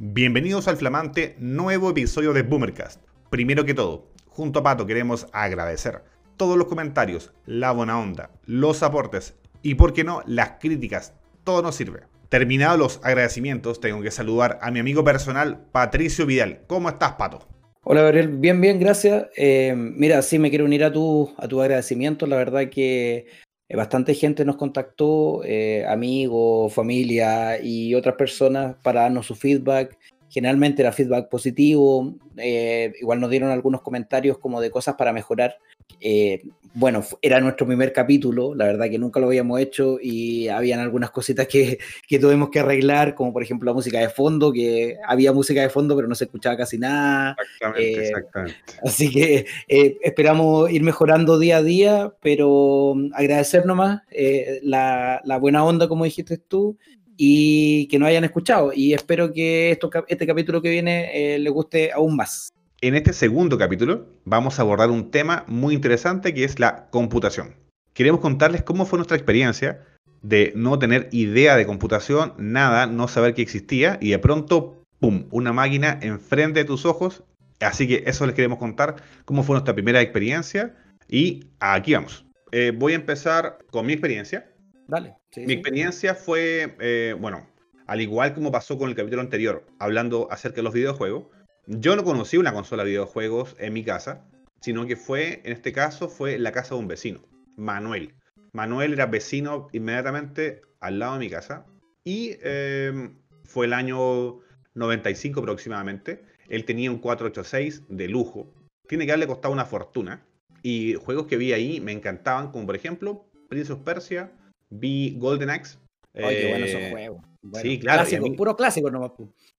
Bienvenidos al flamante nuevo episodio de Boomercast. Primero que todo, junto a Pato queremos agradecer todos los comentarios, la buena onda, los aportes y, por qué no, las críticas. Todo nos sirve. Terminados los agradecimientos, tengo que saludar a mi amigo personal, Patricio Vidal. ¿Cómo estás, Pato? Hola, Gabriel. Bien, bien, gracias. Eh, mira, sí, me quiero unir a tu, a tu agradecimiento. La verdad que bastante gente nos contactó, eh, amigos, familia y otras personas para darnos su feedback. Generalmente era feedback positivo, eh, igual nos dieron algunos comentarios como de cosas para mejorar. Eh, bueno, era nuestro primer capítulo, la verdad que nunca lo habíamos hecho y habían algunas cositas que, que tuvimos que arreglar, como por ejemplo la música de fondo, que había música de fondo pero no se escuchaba casi nada. Exactamente, eh, exactamente. Así que eh, esperamos ir mejorando día a día, pero agradecer nomás eh, la, la, buena onda, como dijiste tú, y que nos hayan escuchado. Y espero que esto, este capítulo que viene les guste aún más. En este segundo capítulo vamos a abordar un tema muy interesante que es la computación. Queremos contarles cómo fue nuestra experiencia de no tener idea de computación, nada, no saber que existía y de pronto, ¡pum!, una máquina enfrente de tus ojos. Así que eso les queremos contar, cómo fue nuestra primera experiencia y aquí vamos. Eh, voy a empezar con mi experiencia. Dale. Sí, mi sí. experiencia fue, eh, bueno, al igual como pasó con el capítulo anterior, hablando acerca de los videojuegos, yo no conocí una consola de videojuegos en mi casa, sino que fue, en este caso, fue la casa de un vecino, Manuel. Manuel era vecino inmediatamente al lado de mi casa y eh, fue el año 95 aproximadamente. Él tenía un 486 de lujo. Tiene que haberle costado una fortuna. Y juegos que vi ahí me encantaban, como por ejemplo Prince of Persia, vi Golden Axe. Oye, qué bueno esos juegos. Bueno, sí, claro. Clásico, mí, puro clásico nomás.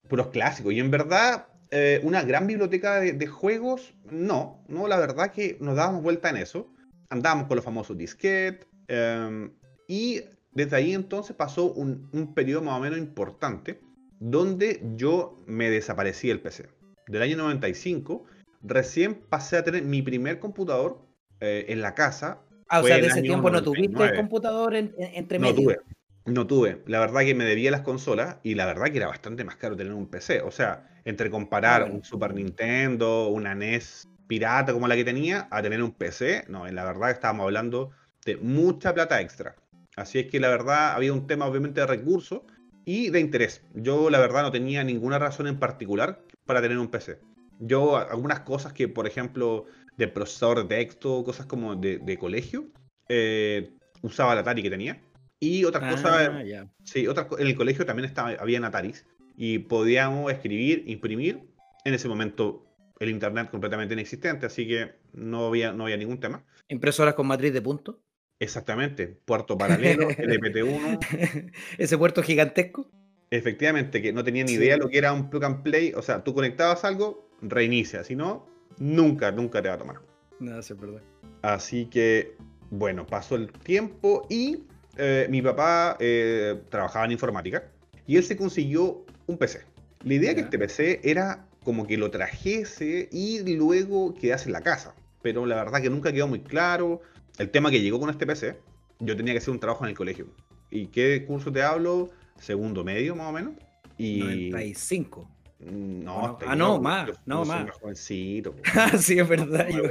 Puros clásicos. Y en verdad, eh, una gran biblioteca de, de, juegos, no, no, la verdad que nos dábamos vuelta en eso. Andábamos con los famosos disquetes. Eh, y desde ahí entonces pasó un, un, periodo más o menos importante donde yo me desaparecí del PC. Del año 95, recién pasé a tener mi primer computador eh, en la casa. Ah, o sea, de ese tiempo 99. no tuviste el computador en, en, entre medio. No tuve. No tuve. La verdad que me debía las consolas y la verdad que era bastante más caro tener un PC. O sea, entre comparar un Super Nintendo, una NES pirata como la que tenía, a tener un PC, no, en la verdad estábamos hablando de mucha plata extra. Así es que la verdad había un tema obviamente de recursos y de interés. Yo la verdad no tenía ninguna razón en particular para tener un PC. Yo algunas cosas que, por ejemplo, de procesador de texto, cosas como de, de colegio, eh, usaba la Atari que tenía. Y otras ah, cosas, yeah. sí, otras, en el colegio también estaba, había Ataris y podíamos escribir, imprimir. En ese momento el internet completamente inexistente, así que no había, no había ningún tema. ¿Impresoras con matriz de punto? Exactamente, puerto paralelo, LPT1. Ese puerto gigantesco. Efectivamente, que no tenía ni idea sí. lo que era un plug and play. O sea, tú conectabas algo, reinicia. Si no, nunca, nunca te va a tomar. Verdad. Así que, bueno, pasó el tiempo y eh, mi papá eh, trabajaba en informática y él se consiguió un PC. La idea yeah. que este PC era como que lo trajese y luego quedase en la casa. Pero la verdad que nunca quedó muy claro. El tema que llegó con este PC, yo tenía que hacer un trabajo en el colegio. ¿Y qué curso te hablo? Segundo medio, más o menos. Y... 95. No, no ah, no, más, yo, no, yo más. Más jovencito. Ah, sí, es verdad. Yo,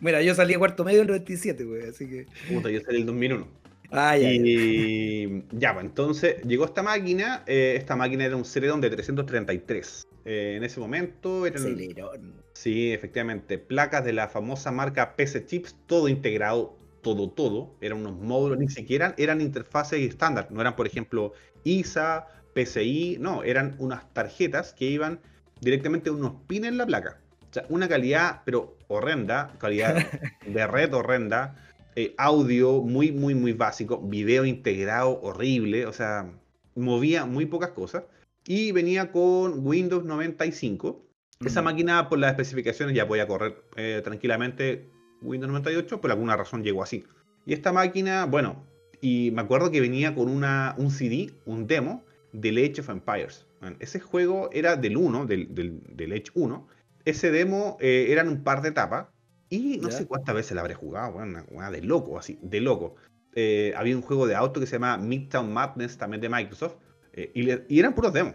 mira, yo salí a cuarto medio en el 97, güey, así que. Puta, yo salí en el 2001. Ah, ya, y ya. ya, pues entonces llegó esta máquina. Eh, esta máquina era un Celeron de 333. Eh, en ese momento eran. Celeron. Sí, efectivamente. Placas de la famosa marca PC Chips, todo integrado, todo, todo. Eran unos módulos, ni siquiera eran interfaces estándar. No eran, por ejemplo, ISA, PCI. No, eran unas tarjetas que iban directamente unos pines en la placa. O sea, una calidad, pero horrenda, calidad de red horrenda eh, audio muy, muy, muy básico, video integrado horrible, o sea, movía muy pocas cosas. Y venía con Windows 95. Mm. Esa máquina, por las especificaciones, ya podía correr eh, tranquilamente Windows 98, por alguna razón llegó así. Y esta máquina, bueno, y me acuerdo que venía con una, un CD, un demo, del Age of Empires. Ese juego era del 1, del, del, del Age 1. Ese demo eh, eran un par de etapas y no ¿Ya? sé cuántas veces la habré jugado, bueno, una, de loco, así, de loco. Eh, había un juego de auto que se llama Midtown Madness, también de Microsoft, eh, y, le, y, eran puros demos.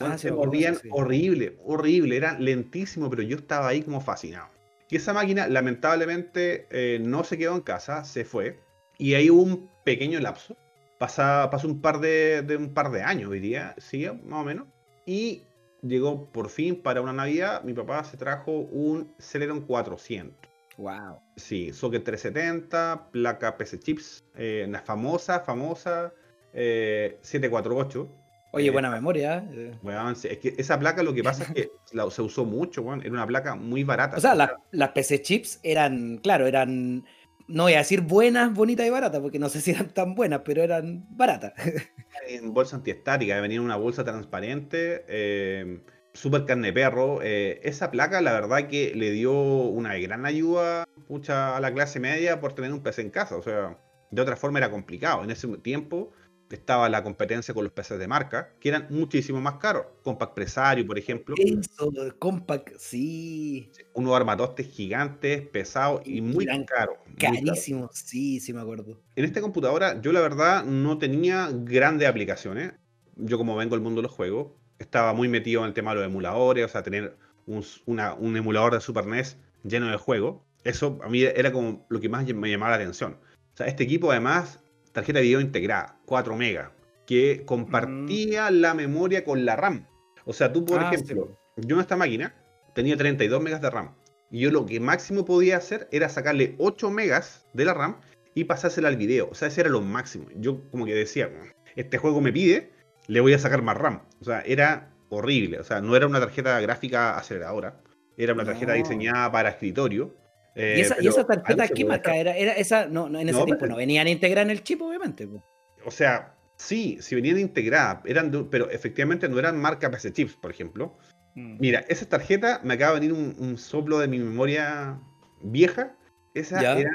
Ah, se movían horrible, horrible, era lentísimo, pero yo estaba ahí como fascinado. Y esa máquina, lamentablemente, eh, no se quedó en casa, se fue. Y ahí hubo un pequeño lapso. Pasa, pasó un par de, un par de años, diría, sí, más o menos. Y llegó por fin para una Navidad. Mi papá se trajo un Celeron 400. Wow. Sí, socket 370, placa PC Chips, eh, una famosa, famosa 748. Eh, Oye, buena memoria. Bueno, es que esa placa lo que pasa es que se usó mucho, bueno, era una placa muy barata. O sea, las PC chips eran, claro, eran, no voy a decir buenas, bonitas y baratas, porque no sé si eran tan buenas, pero eran baratas. En bolsa antiestática, venía en una bolsa transparente, eh, super carne perro. Eh, esa placa, la verdad que le dio una gran ayuda a la clase media por tener un PC en casa. O sea, de otra forma era complicado. En ese tiempo estaba la competencia con los PCs de marca, que eran muchísimo más caros. Compact Presario, por ejemplo. Eso, Compact, sí. Unos armatostes gigantes, pesados y muy caros. Carísimos, sí, sí me acuerdo. En esta computadora yo la verdad no tenía grandes aplicaciones. Yo como vengo del mundo de los juegos, estaba muy metido en el tema de los emuladores, o sea, tener un, un emulador de Super NES lleno de juegos. Eso a mí era como lo que más me llamaba la atención. O sea, este equipo además tarjeta de video integrada, 4 megas, que compartía mm. la memoria con la RAM. O sea, tú, por ah, ejemplo, yo en esta máquina tenía 32 megas de RAM. Y yo lo que máximo podía hacer era sacarle 8 megas de la RAM y pasársela al video. O sea, ese era lo máximo. Yo como que decía, este juego me pide, le voy a sacar más RAM. O sea, era horrible. O sea, no era una tarjeta gráfica aceleradora. Era una tarjeta diseñada para escritorio. ¿Y, esa, eh, tarjeta qué marca era? era esa, no, en ese tiempo no venían integradas en el chip, obviamente. O sea, sí, si venían integradas, eran pero efectivamente no eran marca PC Chips, por ejemplo. Mm. Mira, esa tarjeta me acaba de venir un, soplo de mi memoria vieja. Esa era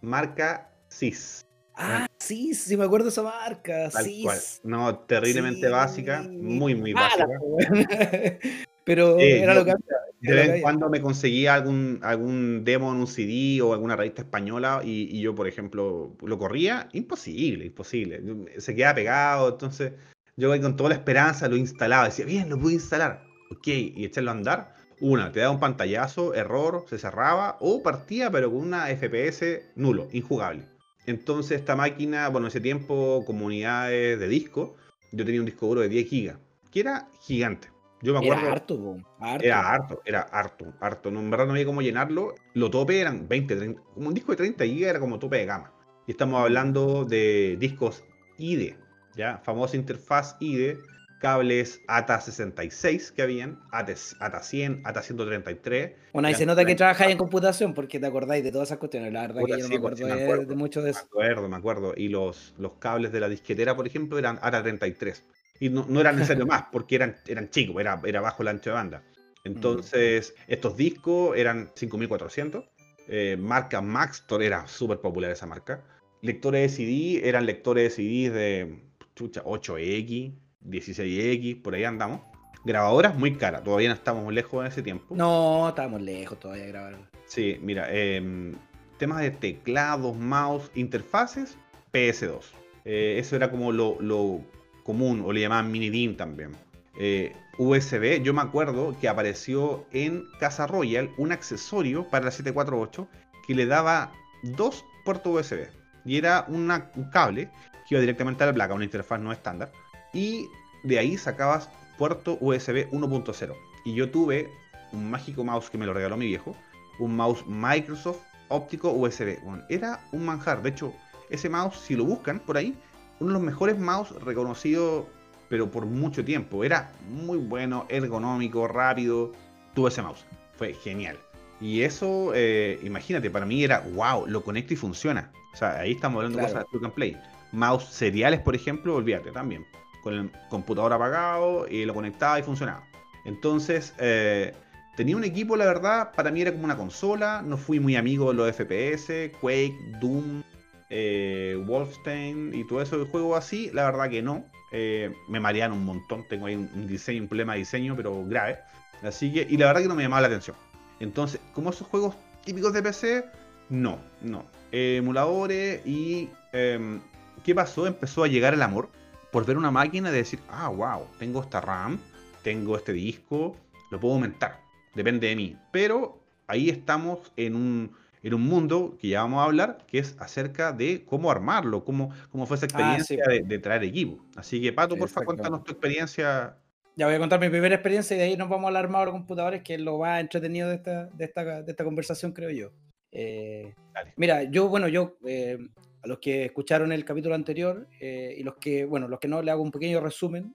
marca CIS. Ah, sí, sí me acuerdo de esa marca. CIS. No, terriblemente básica, muy, muy ah, básica. pero era lo que de vez en cuando me conseguía algún, algún demo en un CD o alguna revista española y, yo, por ejemplo, lo corría. Imposible, imposible. Se quedaba pegado, entonces yo con toda la esperanza lo instalaba. Decía, bien, lo pude instalar. Ok, y echarlo a andar. Una, te daba un pantallazo, error, se cerraba, o partía, pero con una FPS nulo, injugable. Entonces esta máquina, bueno, en ese tiempo, comunidades de disco, yo tenía un disco duro de 10 GB, que era gigante. Yo me acuerdo. Era harto, Era harto, era harto, harto. No, en verdad no había cómo llenarlo. Lo tope eran 20, 30. Como un disco de 30 GB era como tope de gama. Y estamos hablando de discos IDE, ¿ya? Famosa interfaz IDE, cables ATA 66 que habían, ATA, 100, ATA 133. Bueno, ahí se nota que trabajáis en computación porque te acordáis de todas esas cuestiones. La verdad que yo no me acuerdo, de, mucho de eso. Me acuerdo, me acuerdo. Y los, los cables de la disquetera, por ejemplo, eran ATA 33 y no, no era necesario más porque eran, eran chicos, era, era bajo el ancho de banda. Entonces, estos discos eran 5400. Eh, marca Maxtor era súper popular esa marca. Lectores de CD eran lectores de CD de chucha, 8X, 16X, por ahí andamos. Grabadoras muy caras, todavía no estamos lejos en ese tiempo. No, estábamos lejos todavía de grabar. Sí, mira, em, temas de teclados, mouse, interfaces, PS2. Eh, eso era como lo, lo común, o le llamaban mini DIM también. Eh, USB, yo me acuerdo que apareció en Casa Royal un accesorio para la 748 que le daba dos puertos USB. Y era un cable que iba directamente a la placa, una interfaz no estándar. Y de ahí sacabas puerto USB 1.0. Y yo tuve un mágico mouse que me lo regaló mi viejo. Un mouse Microsoft óptico USB. era un manjar. De hecho, ese mouse, si lo buscan por ahí, uno de los mejores mouse reconocidos, pero por mucho tiempo. Era muy bueno, ergonómico, rápido. Tuve ese mouse. Fue genial. Y eso, eh, imagínate, para mí era wow, lo conecto y funciona. O sea, ahí estamos hablando de cosas de and play. Mouse seriales, por ejemplo, olvídate también. Con el computador apagado y lo conectaba y funcionaba. Entonces, eh, tenía un equipo, la verdad, para mí era como una consola. No fui muy amigo de los FPS, Quake, Doom, eh, Wolfenstein y todo eso de juego así, la verdad que no. Eh, me marean un montón, tengo ahí un, diseño, un problema de diseño, pero grave. Así que, y la verdad que no me llamaba la atención. Entonces, como esos juegos típicos de PC, no, no. emuladores y... Em, ¿Qué pasó? Empezó a llegar el amor por ver una máquina y decir, ah, wow, tengo esta RAM, tengo este disco, lo puedo aumentar, depende de mí. Pero ahí estamos en un, en un mundo que ya vamos a hablar, que es acerca de cómo armarlo, cómo, cómo fue esa ah, experiencia de, traer equipo. Así que, Pato, por favor, cuéntanos tu experiencia. Ya voy a contar mi primera experiencia y de ahí nos vamos a armar los computadores, que es lo más entretenido de esta, de esta, de esta conversación, creo yo. Eh, mira, yo, bueno, yo, eh, a los que escucharon el capítulo anterior eh, y los que, bueno, los que no, le hago un pequeño resumen,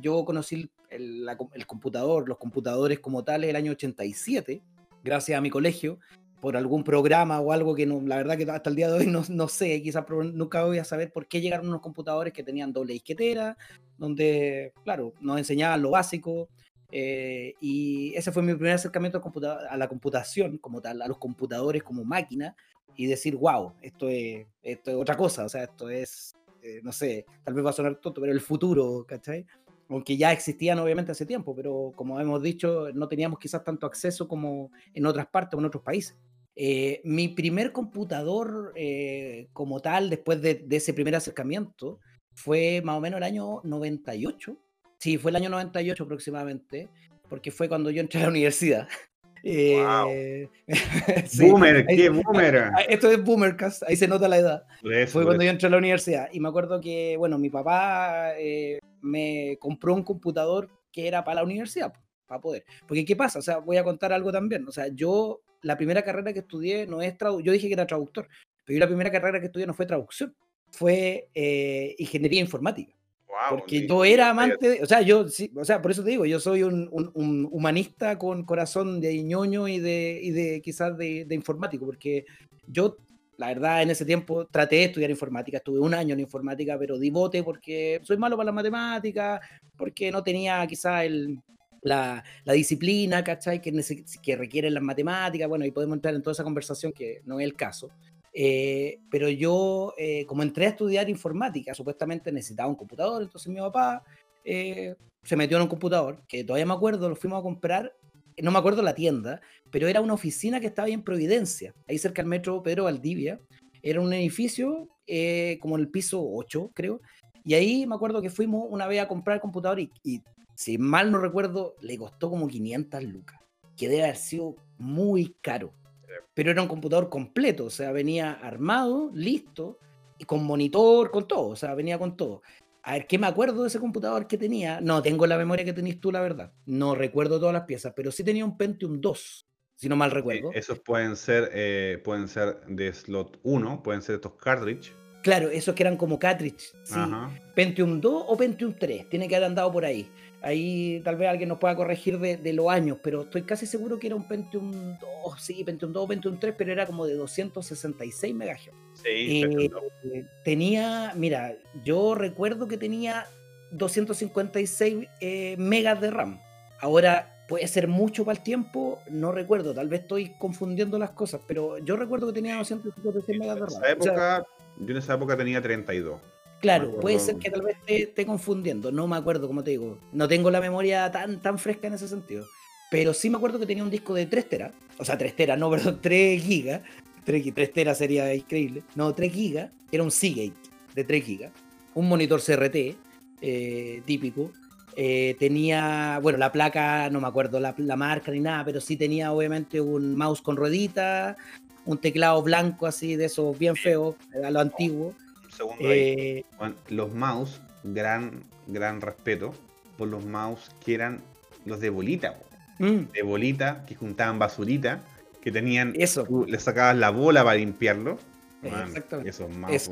yo conocí el, el, computador, los computadores como tales el año 87, gracias a mi colegio, por algún programa o algo que no, la verdad que hasta el día de hoy no, no sé, quizás nunca voy a saber por qué llegaron unos computadores que tenían doble disquetera, donde, claro, nos enseñaban lo básico. Eh, y ese fue mi primer acercamiento a la computación como tal, a los computadores como máquina, y decir, wow, esto es, esto es otra cosa, o sea, esto es, eh, no sé, tal vez va a sonar tonto, pero el futuro, ¿cachai? aunque ya existían obviamente hace tiempo, pero como hemos dicho, no teníamos quizás tanto acceso como en otras partes o en otros países. Eh, mi primer computador eh, como tal, después de, ese primer acercamiento, fue más o menos el año 98. Sí, fue el año 98 aproximadamente, porque fue cuando yo entré a la universidad. Eh, boomer, qué boomer. Esto es Boomercast, ahí se nota la edad. Fue cuando yo entré a la universidad. Y me acuerdo que, bueno, mi papá eh, me compró un computador que era para la universidad, para poder. Porque, ¿qué pasa? O sea, voy a contar algo también. O sea, yo, la primera carrera que estudié no es traducción, yo dije que era traductor, pero yo la primera carrera que estudié no fue traducción, fue eh, ingeniería informática. Porque yo era amante, de, o sea, yo, sí, o sea, por eso te digo, yo soy un, un, humanista con corazón de ñoño y de, y de quizás de, de, informático, porque yo, la verdad, en ese tiempo traté de estudiar informática, estuve un año en informática, pero di bote porque soy malo para la matemática, porque no tenía quizás el, la, disciplina, ¿cachai? Que, que requieren las matemáticas, bueno, y podemos entrar en toda esa conversación que no es el caso. Eh, pero yo, eh, como entré a estudiar informática, supuestamente necesitaba un computador, entonces mi papá eh, se metió en un computador, que todavía me acuerdo, lo fuimos a comprar, no me acuerdo la tienda, pero era una oficina que estaba ahí en Providencia, ahí cerca del metro Pedro Valdivia. Era un edificio como en el piso 8, creo. Y ahí me acuerdo que fuimos una vez a comprar el computador y si mal no recuerdo, le costó como 500 lucas, que debe haber sido muy caro pero era un computador completo, o sea, venía armado, listo, y con monitor, con todo, o sea, venía con todo. A ver, ¿qué me acuerdo de ese computador que tenía? No tengo la memoria que tenés tú, la verdad. No recuerdo todas las piezas, pero sí tenía un Pentium 2, si no mal recuerdo. esos pueden ser, eh, pueden ser de slot 1, pueden ser estos cartridge. Claro, esos que eran como cartridge, sí. Pentium 2 o Pentium 3, tiene que haber andado por ahí. Ahí tal vez alguien nos pueda corregir de, los años, pero estoy casi seguro que era un Pentium 2, sí, Pentium 2 o Pentium 3, pero era como de 266 MHz. Sí, eh, tenía, mira, yo recuerdo que tenía 256 eh, megas de RAM. Ahora puede ser mucho para el tiempo, no recuerdo, tal vez estoy confundiendo las cosas, pero yo recuerdo que tenía 256 megas de RAM. yo en esa época tenía 32. Claro, puede ser que tal vez esté, confundiendo, no me acuerdo, como te digo, no tengo la memoria tan, tan fresca en ese sentido, pero sí me acuerdo que tenía un disco de 3 teras, o sea, 3 teras, no, perdón, 3 gigas, 3, 3 teras sería increíble, no, 3 gigas, era un Seagate de 3 gigas, un monitor CRT eh, típico, eh, tenía, bueno, la placa, no me acuerdo la, la, marca ni nada, pero sí tenía obviamente un mouse con ruedita, un teclado blanco así, de esos bien feos, a lo antiguo eh, los mouse, gran, gran respeto por los mouse que eran los de bolita. Mm. De bolita, que juntaban basurita, que tenían. Eso. le sacabas la bola para limpiarlo. esos mouse,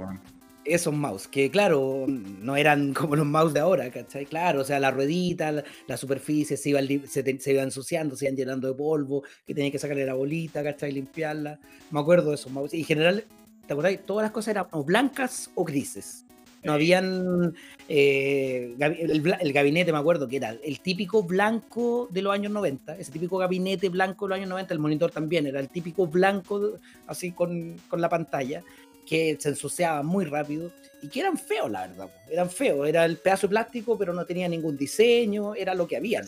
esos mouse, que claro, no eran como los mouse de ahora, ¿cachai? Claro, o sea, la ruedita, la, superficie se iba, se, iba ensuciando, se iban llenando de polvo, que tenía que sacarle la bolita, ¿cachai? Limpiarla. Me acuerdo de esos mouse. Y en general, ¿te acordáis? Todas las cosas eran o blancas o grises. No habían. Eh, el, gabinete, me acuerdo, que era el típico blanco de los años 90, ese típico gabinete blanco de los años 90, el monitor también era el típico blanco, así con, con la pantalla, que se ensuciaba muy rápido y que eran feos, la verdad. Eran feos, era el pedazo de plástico, pero no tenía ningún diseño, era lo que había.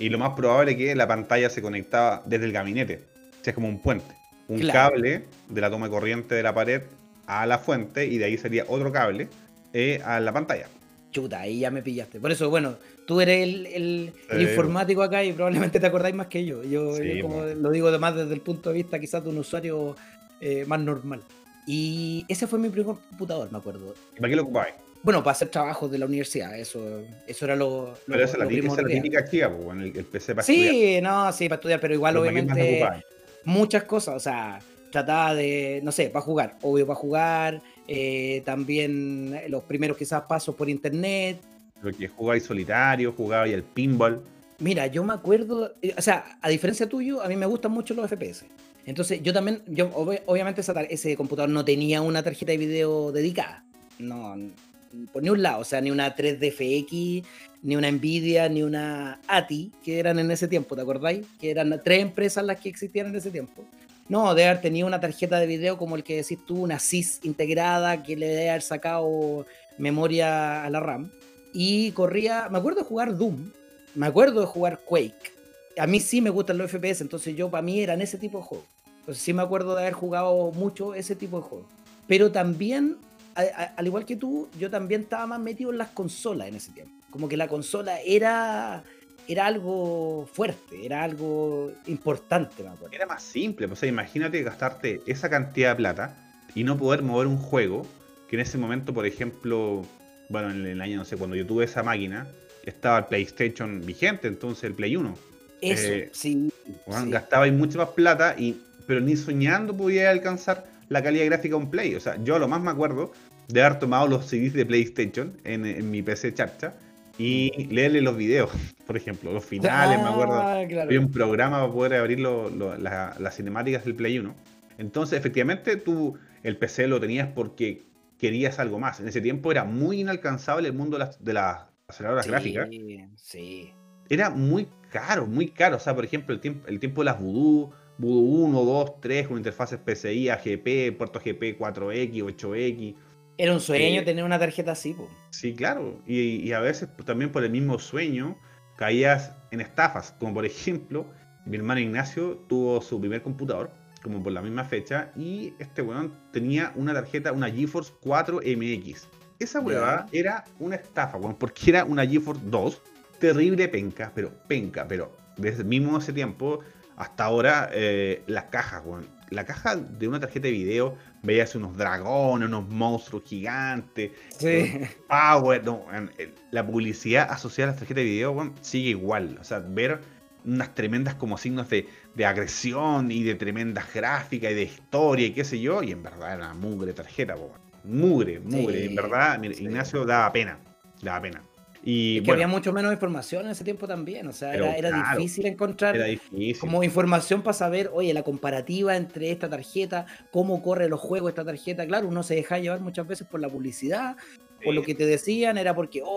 Y lo más probable es que la pantalla se conectaba desde el gabinete, o sea, es como un puente un cable de la toma de corriente de la pared a la fuente y de ahí sería otro cable eh, a la pantalla. chuta, ahí ya me pillaste. Por eso, bueno, tú eres el, informático acá y probablemente te acordáis más que yo. Yo, como lo digo además desde el punto de vista quizás de un usuario eh, más normal. Y ese fue mi primer computador, me acuerdo. ¿Y para qué lo ocupabas? Bueno, para hacer trabajos de la universidad, eso, eso era lo. Pero esa, es la, típica activa, pues, el, el, PC para sí, estudiar. Sí, no, sí, para estudiar, pero igual, obviamente, muchas cosas, o sea, trataba de, no sé, para jugar, obvio para jugar, eh, también los primeros quizás pasos por internet. Lo que jugáis solitario, jugaba y el pinball. Mira, yo me acuerdo, eh, o sea, a diferencia tuyo, a mí me gustan mucho los FPS. Entonces, yo también, yo obviamente ese computador no tenía una tarjeta de video dedicada. No, por ni un lado, o sea, ni una 3DFX, ni una Nvidia, ni una ATI, que eran en ese tiempo, ¿te acordáis? Que eran tres empresas las que existían en ese tiempo. No, de haber una tarjeta de video como el que decís tú, una SIS integrada que le debe haber sacado memoria a la RAM. Y corría, me acuerdo de jugar Doom, me acuerdo de jugar Quake. A mí sí me gustan los FPS, entonces yo para mí eran ese tipo de juegos. Entonces sí me acuerdo de haber jugado mucho ese tipo de juegos. Pero también al igual que tú, yo también estaba más metido en las consolas en ese tiempo. Como que la consola era, era algo fuerte, era algo importante, me acuerdo. Era más simple, pues, o sea, imagínate gastarte esa cantidad de plata y no poder mover un juego que en ese momento, por ejemplo, bueno, en el año, no sé, cuando yo tuve esa máquina, estaba el PlayStation vigente, entonces el Play 1. Eso, eh, sí, Gastaba mucha más plata, y, pero ni soñando podía alcanzar la calidad gráfica de un Play. O sea, yo lo más me acuerdo de haber tomado los CDs de PlayStation en, mi PC charcha y leerle los videos, por ejemplo, los finales, me acuerdo. Ah, Había un programa para poder abrir las cinemáticas del Play 1. Entonces, efectivamente, tú el PC lo tenías porque querías algo más. En ese tiempo era muy inalcanzable el mundo de las, de las aceleradoras gráficas. Sí. Era muy caro, muy caro. O sea, por ejemplo, el tiempo, el tiempo de las Voodoo Voodoo 1, 2, 3 con interfaces PCI, AGP, puerto GP 4X, 8X. Era un sueño eh, tener una tarjeta así, po. Sí, claro. Y, a veces también por el mismo sueño caías en estafas. Como por ejemplo, mi hermano Ignacio tuvo su primer computador, como por la misma fecha, y este weón tenía una tarjeta, una GeForce 4 MX. Esa huevada era una estafa, weón, porque era una GeForce 2, terrible penca, pero penca, pero desde mismo ese tiempo hasta ahora eh, las cajas, La caja de una tarjeta de video, veías unos dragones, unos monstruos gigantes, sí. power, la publicidad asociada a las tarjetas de video, sigue igual. O sea, ver unas tremendas como signos de, agresión y de tremendas gráficas y de historia y qué sé yo, y en verdad era una mugre tarjeta, mugre, mugre. En verdad, Ignacio daba pena, daba pena. Y que había mucho menos información en ese tiempo también, o sea, era, difícil encontrar como información para saber, oye, la comparativa entre esta tarjeta, cómo corre los juegos esta tarjeta, claro, uno se deja llevar muchas veces por la publicidad, por lo que te decían, era porque, oh,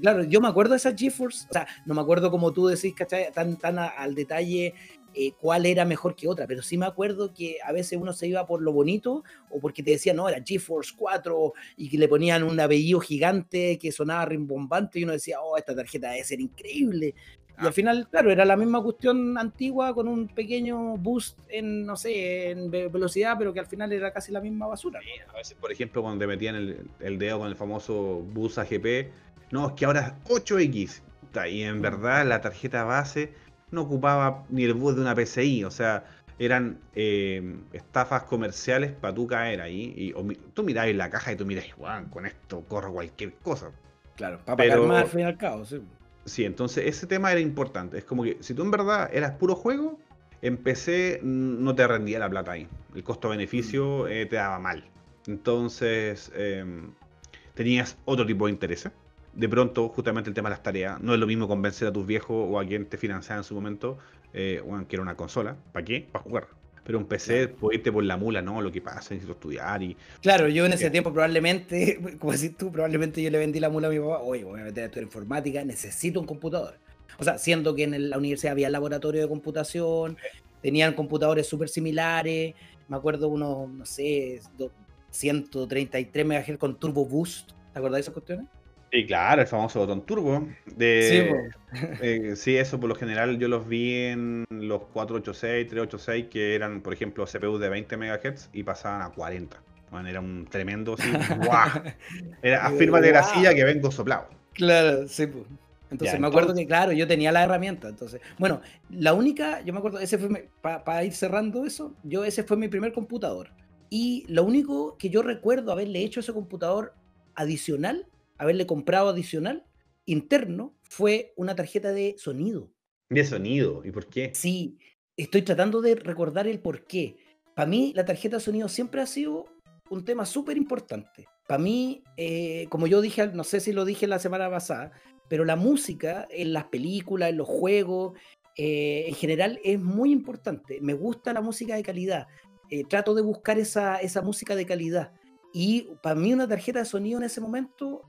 claro, yo me acuerdo de esas GeForce, o sea, no me acuerdo como tú decís, ¿cachai? Tan, tan al detalle eh, cuál era mejor que otra, pero sí me acuerdo que a veces uno se iba por lo bonito o porque te decían, no, era GeForce 4 y que le ponían un apellido gigante que sonaba rimbombante y uno decía, oh, esta tarjeta debe ser increíble. Y al ah. final, claro, era la misma cuestión antigua con un pequeño boost en, no sé, en velocidad, pero que al final era casi la misma basura. a veces, por ejemplo, cuando te metían el, dedo con el famoso boost AGP, no, es que ahora es 8X. Y en mm. verdad la tarjeta base no ocupaba ni el bus de una PCI, o sea, eran eh, estafas comerciales para tú caer ahí. Y tú mirabas la caja y tú miras, con esto corro cualquier cosa. Claro, para pagar más al fin y al cabo, sí. Sí, entonces ese tema era importante. Es como que si tú en verdad eras puro juego, en PC no te rendía la plata ahí. El costo-beneficio mm. eh, te daba mal. Entonces em, tenías otro tipo de intereses de pronto, justamente el tema de las tareas, no es lo mismo convencer a tus viejos o a quien te financiaba en su momento, eh, bueno, que era una consola, ¿para qué? Para jugar. Pero un PC, puede irte por la mula, ¿no? Lo que pasa, necesito estudiar y... Claro, yo en ese tiempo probablemente, como decís tú, probablemente yo le vendí la mula a mi papá, oye, voy a meter a estudiar informática, necesito un computador. O sea, siendo que en la universidad había laboratorio de computación, tenían computadores súper similares, me acuerdo unos, no sé, 133 MHz con Turbo Boost, ¿te acordás de esas cuestiones? Sí, claro, el famoso botón turbo. De, eh, sí, eso por lo general yo los vi en los 486, 386, que eran, por ejemplo, CPU de 20 MHz y pasaban a 40. Bueno, era un tremendo, sí, ¡guau! Era, afirma de la silla que vengo soplado. Claro, sí, pues. Entonces me acuerdo que, claro, yo tenía la herramienta. Entonces, bueno, la única, yo me acuerdo, ese fue, para ir cerrando eso, yo ese fue mi primer computador. Y lo único que yo recuerdo haberle hecho a ese computador adicional, haberle comprado adicional, interno, fue una tarjeta de sonido. ¿De sonido? ¿Y por qué? Sí, estoy tratando de recordar el por qué. Para mí, la tarjeta de sonido siempre ha sido un tema súper importante. Para mí, eh, como yo dije, no sé si lo dije la semana pasada, pero la música en las películas, en los juegos, eh, en general es muy importante. Me gusta la música de calidad. Eh, trato de buscar esa, esa música de calidad. Y para mí una tarjeta de sonido en ese momento,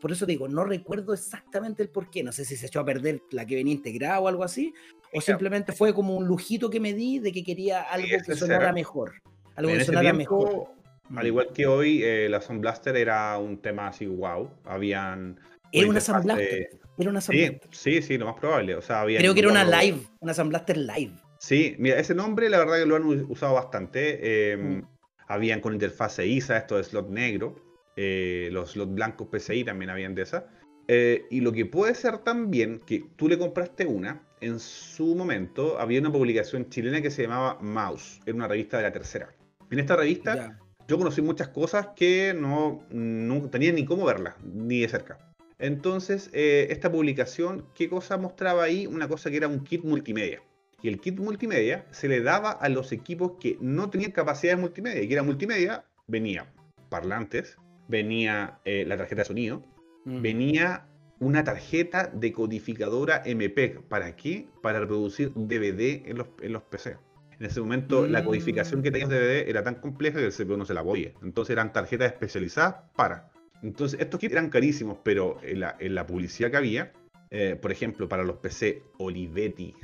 por eso digo, no recuerdo exactamente el por qué. No sé si se echó a perder la que venía integrada o algo así, o simplemente fue como un lujito que me di de que quería algo que sonara mejor. Algo que sonara mejor. Al igual que hoy, eh, la Sound Blaster era un tema así, wow. Habían era una Sound Blaster. Era una sí, sí, sí, lo más probable. O sea, había Creo que era una live, una Sound Blaster live. Sí, mira, ese nombre la verdad que lo han usado bastante. Mm. Habían con interfase ISA, esto de slot negro. Eh, los blancos PCI también habían de esa. Eh, y lo que puede ser también que tú le compraste una, en su momento había una publicación chilena que se llamaba Mouse, era una revista de la tercera. En esta revista yo conocí muchas cosas que no, no tenía ni cómo verlas, ni de cerca. Entonces, eh, esta publicación, ¿qué cosa mostraba ahí? Una cosa que era un kit multimedia. Y el kit multimedia se le daba a los equipos que no tenían capacidad de multimedia. Y que era multimedia, venía parlantes, venía eh, la tarjeta de sonido, mm. venía una tarjeta decodificadora MP. ¿Para qué? Para reproducir DVD en los, en los PC. En ese momento la codificación que tenías de DVD era tan compleja que el CPU no se la podía. Entonces eran tarjetas especializadas para. Entonces, estos kits eran carísimos, pero en la, publicidad que había, eh, por ejemplo, para los PC Olivetti,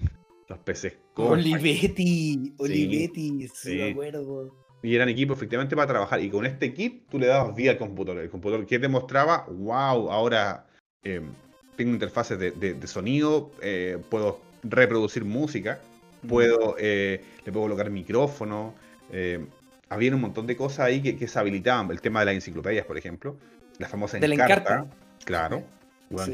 los PC Olivetti, Olivetti, sí, me acuerdo. Y eran equipos efectivamente para trabajar. Y con este kit tú le dabas vida al computador. El computador que te mostraba, wow, ahora em, tengo interfaces de, sonido, eh, puedo reproducir música, puedo, eh, le puedo colocar micrófono. había un montón de cosas ahí que, que se habilitaban. El tema de las enciclopedias, por ejemplo la famosa Encarta. Claro.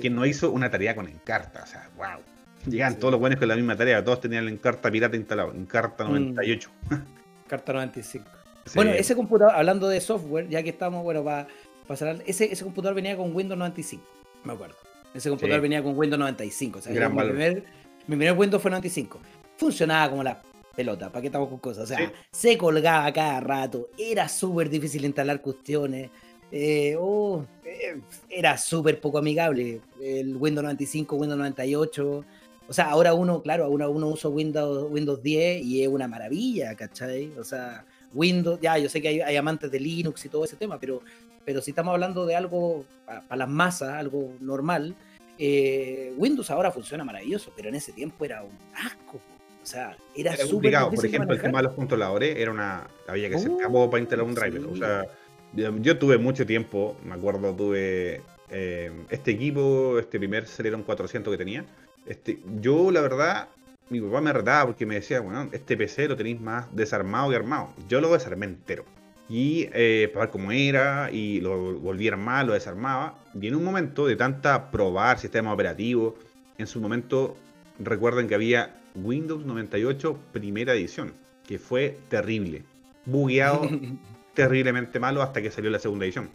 ¿Quién no hizo una tarea con Encarta? O sea, wow. Llegaban todos los buenos con la misma tarea, todos tenían la Encarta pirata instalado, Encarta 98. Mm. Encarta 95. Bueno, ese computador, hablando de software, ya que estamos, bueno, para pasar, ese, ese computador venía con Windows 95, me acuerdo. Ese computador venía con Windows 95. O sea, mi, primer, mi primer Windows fue 95. Funcionaba como la pelota, ¿para qué estamos con cosas? O sea, se colgaba cada rato, era súper difícil instalar cuestiones. Eh, oh, eh, era súper poco amigable. El Windows 95, Windows 98. O sea, ahora uno, claro, ahora uno usa Windows, Windows 10 y es una maravilla, ¿cachai? O sea, Windows, ya, yo sé que hay, amantes de Linux y todo ese tema, pero, pero si estamos hablando de algo para las masas, algo normal, eh, Windows ahora funciona maravilloso, pero en ese tiempo era un asco. O sea, era, súper complicado. Por ejemplo, el tema de los controladores era una. Había que hacer uh, para instalar un driver. O sea, yo tuve mucho tiempo, me acuerdo, tuve eh, este equipo, este primer Celeron 400 que tenía. Este, yo, la verdad, mi papá me retaba porque me decía, bueno, este PC lo tenéis más desarmado que armado. Yo lo desarmé entero. Y eh, para ver cómo era, y lo volví a armar, lo desarmaba. Y en un momento de tanta probar sistema operativo, en su momento recuerden que había Windows 98 primera edición, que fue terrible. Bugueado terriblemente malo hasta que salió la segunda edición.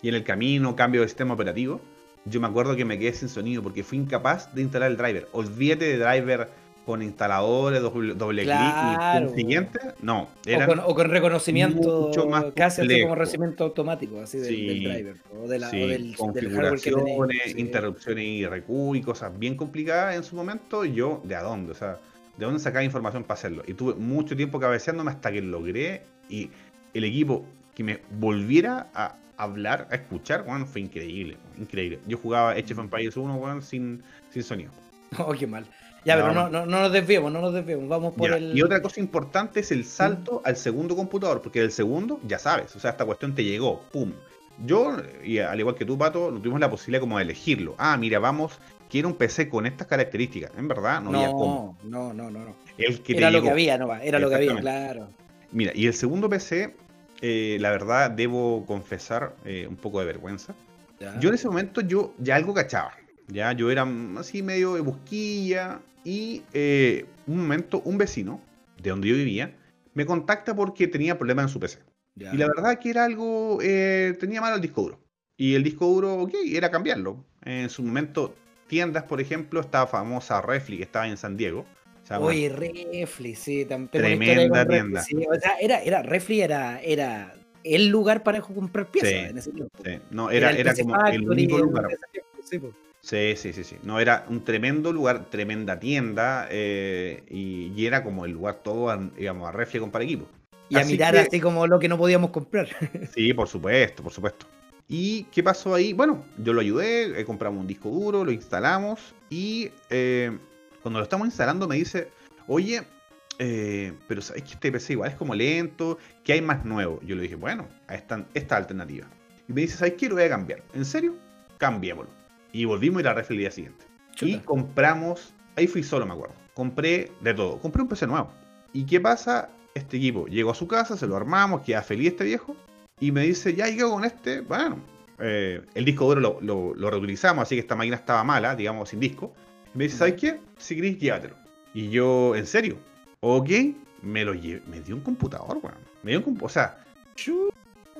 Y en el camino, cambio de sistema operativo, yo me acuerdo que me quedé sin sonido porque fui incapaz de instalar el driver. Olvídate de driver con instaladores, doble, clic y el siguiente. No, o, con, reconocimiento mucho más casi como reconocimiento automático así del, driver o, de la, del, configuraciones, interrupciones y recu y cosas bien complicadas en su momento. Yo, ¿de a dónde? O sea, ¿de dónde sacaba información para hacerlo? Y tuve mucho tiempo cabeceándome hasta que lo logré y el equipo que me volviera a hablar, a escuchar, bueno, fue increíble, increíble. Yo jugaba Age of Empires 1, bueno, sin, sin sonido. Oh, qué mal. Ya, pero no, no, no, nos desviemos, no nos desviemos, vamos por el... Y otra cosa importante es el salto al segundo computador, porque del segundo, ya sabes, o sea, esta cuestión te llegó, pum. Yo, y al igual que tú, Pato, no tuvimos la posibilidad como de elegirlo. Ah, mira, vamos, quiero un PC con estas características. En verdad, no, había cómo. No, no, no, no. era lo que había, no era lo que había, claro. Mira, y el segundo PC, eh, la verdad, debo confesar eh, un poco de vergüenza. Yo en ese momento yo ya algo cachaba. Ya yo era así medio de busquilla. Y eh, un momento, un vecino de donde yo vivía me contacta porque tenía problemas en su PC. Y la verdad que era algo, eh, tenía mal el disco duro. Y el disco duro, ok, era cambiarlo. En su momento, tiendas, por ejemplo, estaba famosa Refli, que estaba en San Diego. Oye, Refli, sí, también. Tremenda tienda. O sea, era, era, Refli era, era el lugar para comprar piezas en ese tiempo. Sí. No, era, era, como el único lugar. Sí, sí, sí, sí. No, era un tremendo lugar, tremenda tienda, eh, y, era como el lugar todo, íbamos a Refli a comprar equipo. Y a mirar así como lo que no podíamos comprar. Sí, por supuesto, por supuesto. ¿Y qué pasó ahí? Bueno, yo lo ayudé, eh, compramos un disco duro, lo instalamos y eh, cuando lo estamos instalando me dice, oye, eh, pero sabes que este PC igual es como lento, ¿qué hay más nuevo? Yo le dije, bueno, esta, esta alternativa. Y me dice, ¿sabes qué? Lo voy a cambiar. ¿En serio? Cambiémoslo. Y volvimos a ir a la el día siguiente. Y compramos, ahí fui solo, me acuerdo. Compré de todo. Compré un PC nuevo. ¿Y qué pasa? Este equipo llegó a su casa, se lo armamos, queda feliz este viejo y me dice, ya yo con este, bueno, eh, el disco duro lo, reutilizamos, así que esta máquina estaba mala, digamos, sin disco. Me dice, ¿sabes qué? Si querés, llévatelo. Y yo, ¿en serio? Ok, me lo llevé, me dio un computador, weón. Me dio un computador, o sea,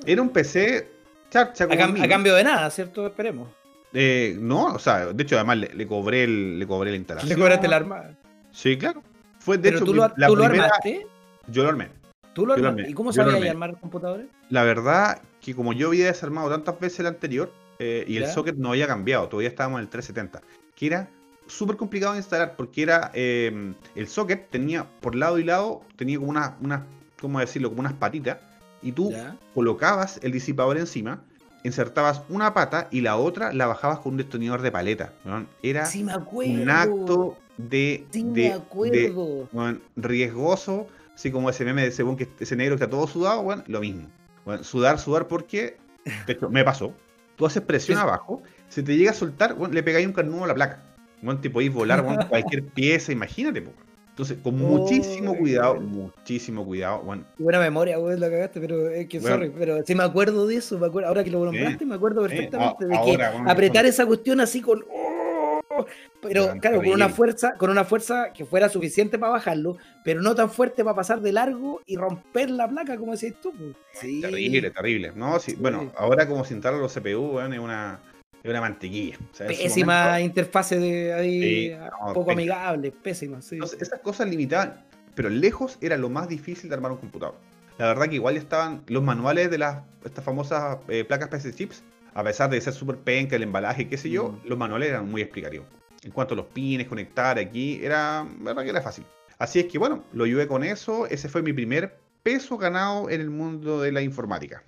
era un PC charcha a, cambio de nada, ¿cierto? Esperemos. Eh, no, o sea, de hecho, además le, cobré el, le cobré la instalación. ¿Le cobraste la arma? Sí, claro. Fue de hecho tú, lo, ¿tú lo armaste? Yo lo armé. ¿Tú lo armaste? ¿Y cómo sabías armar computadores? La verdad que como yo había desarmado tantas veces el anterior eh, y el socket no había cambiado, todavía estábamos en el 370, que era súper complicado de instalar porque era eh, el socket tenía por lado y lado tenía como unas, una, ¿cómo decirlo? Como unas patitas y tú colocabas el disipador encima insertabas una pata y la otra la bajabas con un destornillador de paleta. Era un acto de, riesgoso Así como ese meme de según que ese negro está todo sudado, bueno, lo mismo. Bueno, sudar, sudar porque me pasó. Tú haces presión abajo, se te llega a soltar, bueno, le pegáis un carnudo a la placa. Bueno, te podéis volar bueno, cualquier pieza, imagínate. Entonces, con muchísimo cuidado, muchísimo cuidado. Bueno. Buena memoria, güey, la cagaste, pero es que, sorry, pero si me acuerdo de eso, me acuerdo, ahora que lo nombraste, me acuerdo perfectamente de que apretar esa cuestión así con, pero claro, con una fuerza, con una fuerza que fuera suficiente para bajarlo, pero no tan fuerte para pasar de largo y romper la placa, como decís tú. Terrible, terrible. No, sí, Bueno, ahora como se instalan los CPU, es una, es una mantequilla. pésima interfase de ahí, poco amigable, pésima, sí. esas cosas limitaban, pero lejos era lo más difícil de armar un computador. La verdad que igual estaban los manuales de las estas famosas eh, placas PC chips, a pesar de ser súper penca, el embalaje, qué sé yo, mm. los manuales eran muy explicativos en cuanto a los pines, conectar aquí, era, verdad que era fácil. Así es que bueno, lo ayudé con eso, ese fue mi primer peso ganado en el mundo de la informática.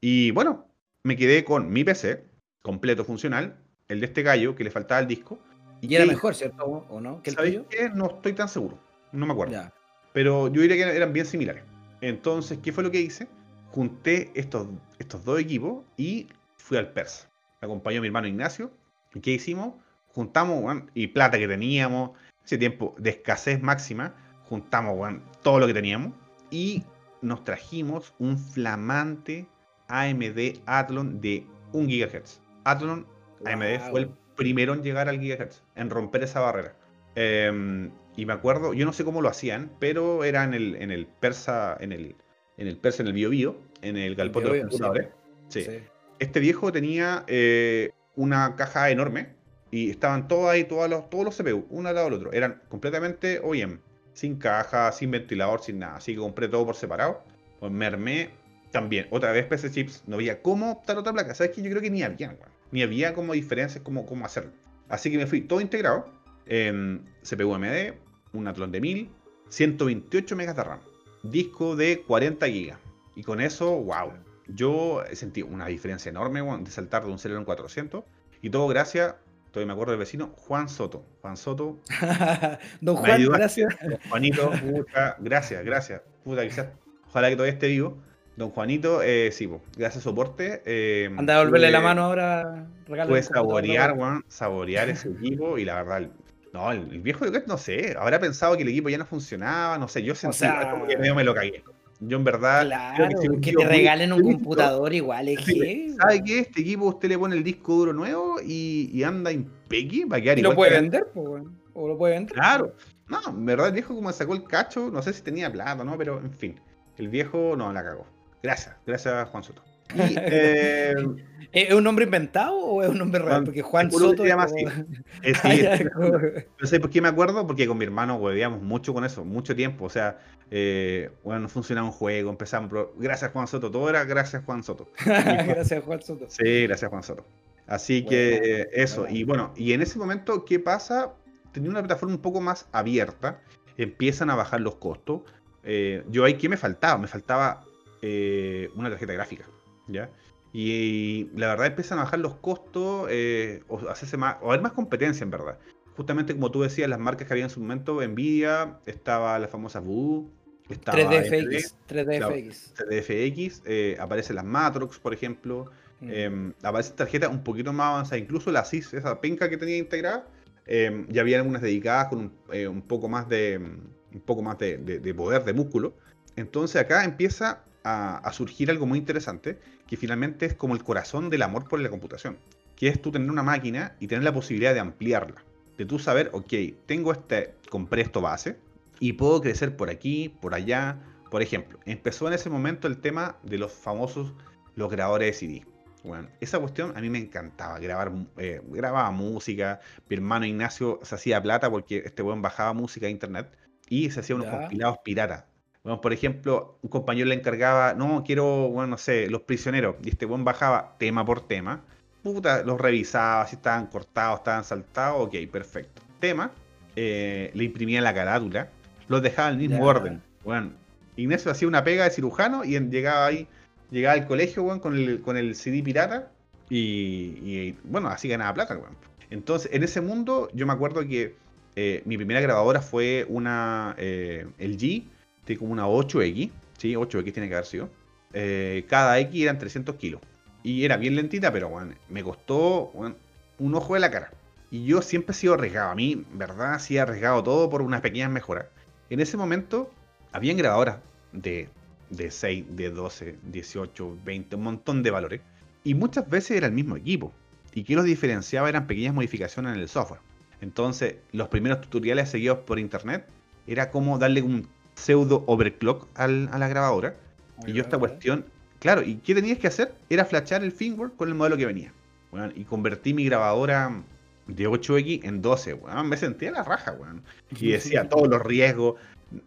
Y bueno, me quedé con mi PC, completo funcional, el de este gallo, que le faltaba el disco. Y, era mejor, ¿cierto? ¿O no? ¿Que el No estoy tan seguro, no me acuerdo. Pero yo diría que eran bien similares. Entonces, ¿qué fue lo que hice? Junté estos, estos dos equipos y fui al Persa. Me acompañó mi hermano Ignacio. ¿Y qué hicimos? juntamos, y plata que teníamos, ese tiempo de escasez máxima, juntamos, todo lo que teníamos y nos trajimos un flamante AMD Athlon de 1 GHz. Athlon AMD fue el primero en llegar al GHz, en romper esa barrera. Em, y me acuerdo, yo no sé cómo lo hacían, pero era en el, en el persa, en el, en el persa, en el bio, bio en el galpón de los computadores. Sí. Este viejo tenía eh, una caja enorme y estaban todos ahí, todos los, todos los CPU, uno al lado del otro. Eran completamente OEM, sin caja, sin ventilador, sin nada. Así que compré todo por separado. Pues me armé también, otra vez PC chips. No había cómo optar otra placa. ¿Sabes que Yo creo que ni había, Ni había como diferencias, como cómo hacerlo. Así que me fui todo integrado. En CPU AMD, un Athlon de 1000, 128 MB de RAM, disco de 40 GB. Y con eso, wow, yo sentí una diferencia enorme de saltar de un Celeron 400. Y todo gracias me acuerdo del vecino, Juan Soto. Juan Soto. Don Juan, gracias. Juanito, gracias, gracias. ojalá que todavía esté vivo. Don Juanito, eh, sí, gracias soporte. Eh, Anda a volverle la mano ahora. Puede saborear, Juan, saborear ese equipo y la verdad, no, el, viejo, no sé, habrá pensado que el equipo ya no funcionaba, no sé, yo sentí como que medio me lo cagué. Yo en verdad. Claro, que, te regalen un computador igual es que. ¿Sabe qué? Este equipo usted le pone el disco duro nuevo y, y anda impeque va a quedar igual. Lo puede vender, pues, o lo puede vender. Claro. No, en verdad el viejo como sacó el cacho, no sé si tenía plata, ¿no? Pero en fin. El viejo no la cagó. Gracias, gracias Juan Soto. Eh, ¿Es un nombre inventado o es un nombre real? Porque Juan Soto. Se llama así. no sé por qué me acuerdo, porque con mi hermano hueveamos mucho con eso, mucho tiempo. O sea, eh, bueno, no funcionaba un juego, empezamos. gracias Juan Soto, todo era gracias Juan Soto. gracias Juan Soto. Sí, gracias Juan Soto. Así que eso, y bueno, y en ese momento, ¿qué pasa? Tenía una plataforma un poco más abierta, empiezan a bajar los costos. Eh, yo ahí, ¿qué me faltaba? Me faltaba una tarjeta gráfica. ¿ya? Y, la verdad empiezan a bajar los costos eh, o, hacerse más, o haber más competencia en verdad. Justamente como tú decías, las marcas que había en su momento, Nvidia, estaba la famosa Voodoo, estaba 3DFX, 3DFX. 3DFX eh, aparecen las Matrox, por ejemplo, mm. eh, aparece tarjeta un poquito más avanzada, incluso la CIS, esa penca que tenía integrada, eh, ya había algunas dedicadas con un, poco más de un poco más de, de poder, de músculo. Entonces acá empieza a, surgir algo muy interesante, que finalmente es como el corazón del amor por la computación, que es tú tener una máquina y tener la posibilidad de ampliarla, de tú saber, ok, tengo este, compré esto base y puedo crecer por aquí, por allá. Por ejemplo, empezó en ese momento el tema de los famosos, los grabadores de CD. Bueno, esa cuestión a mí me encantaba, grabar, eh, grababa música, mi hermano Ignacio se hacía plata porque este buen bajaba música a internet y se hacía unos compilados piratas bueno, por ejemplo, un compañero le encargaba, no, quiero, bueno, no sé, los prisioneros. Y este buen bajaba tema por tema. Puta, los revisaba, si estaban cortados, estaban saltados, ok, perfecto. Tema, eh, le imprimía la carátula, los dejaba en el mismo orden. Bueno, Ignacio hacía una pega de cirujano y llegaba ahí, llegaba al colegio, bueno, con el, con el CD pirata y, bueno, así ganaba plata, bueno. Entonces, en ese mundo, yo me acuerdo que eh, mi primera grabadora fue una eh, LG tiene como una 8X, ¿sí? 8X tiene que haber sido. Eh, cada X eran 300 kilos. Y era bien lentita, pero bueno, me costó un ojo de la cara. Y yo siempre he sido arriesgado. A mí, verdad, sí he arriesgado todo por unas pequeñas mejoras. En ese momento, habían grabadoras de, de 6, de 12, 18, 20, un montón de valores. Y muchas veces era el mismo equipo. Y que los diferenciaba eran pequeñas modificaciones en el software. Entonces, los primeros tutoriales seguidos por internet era como darle un pseudo overclock a la grabadora. y yo esta cuestión, claro, ¿y qué tenías que hacer? Era flashar el firmware con el modelo que venía. y convertí mi grabadora de 8X en 12, Me sentía la raja, Y decía todos los riesgos.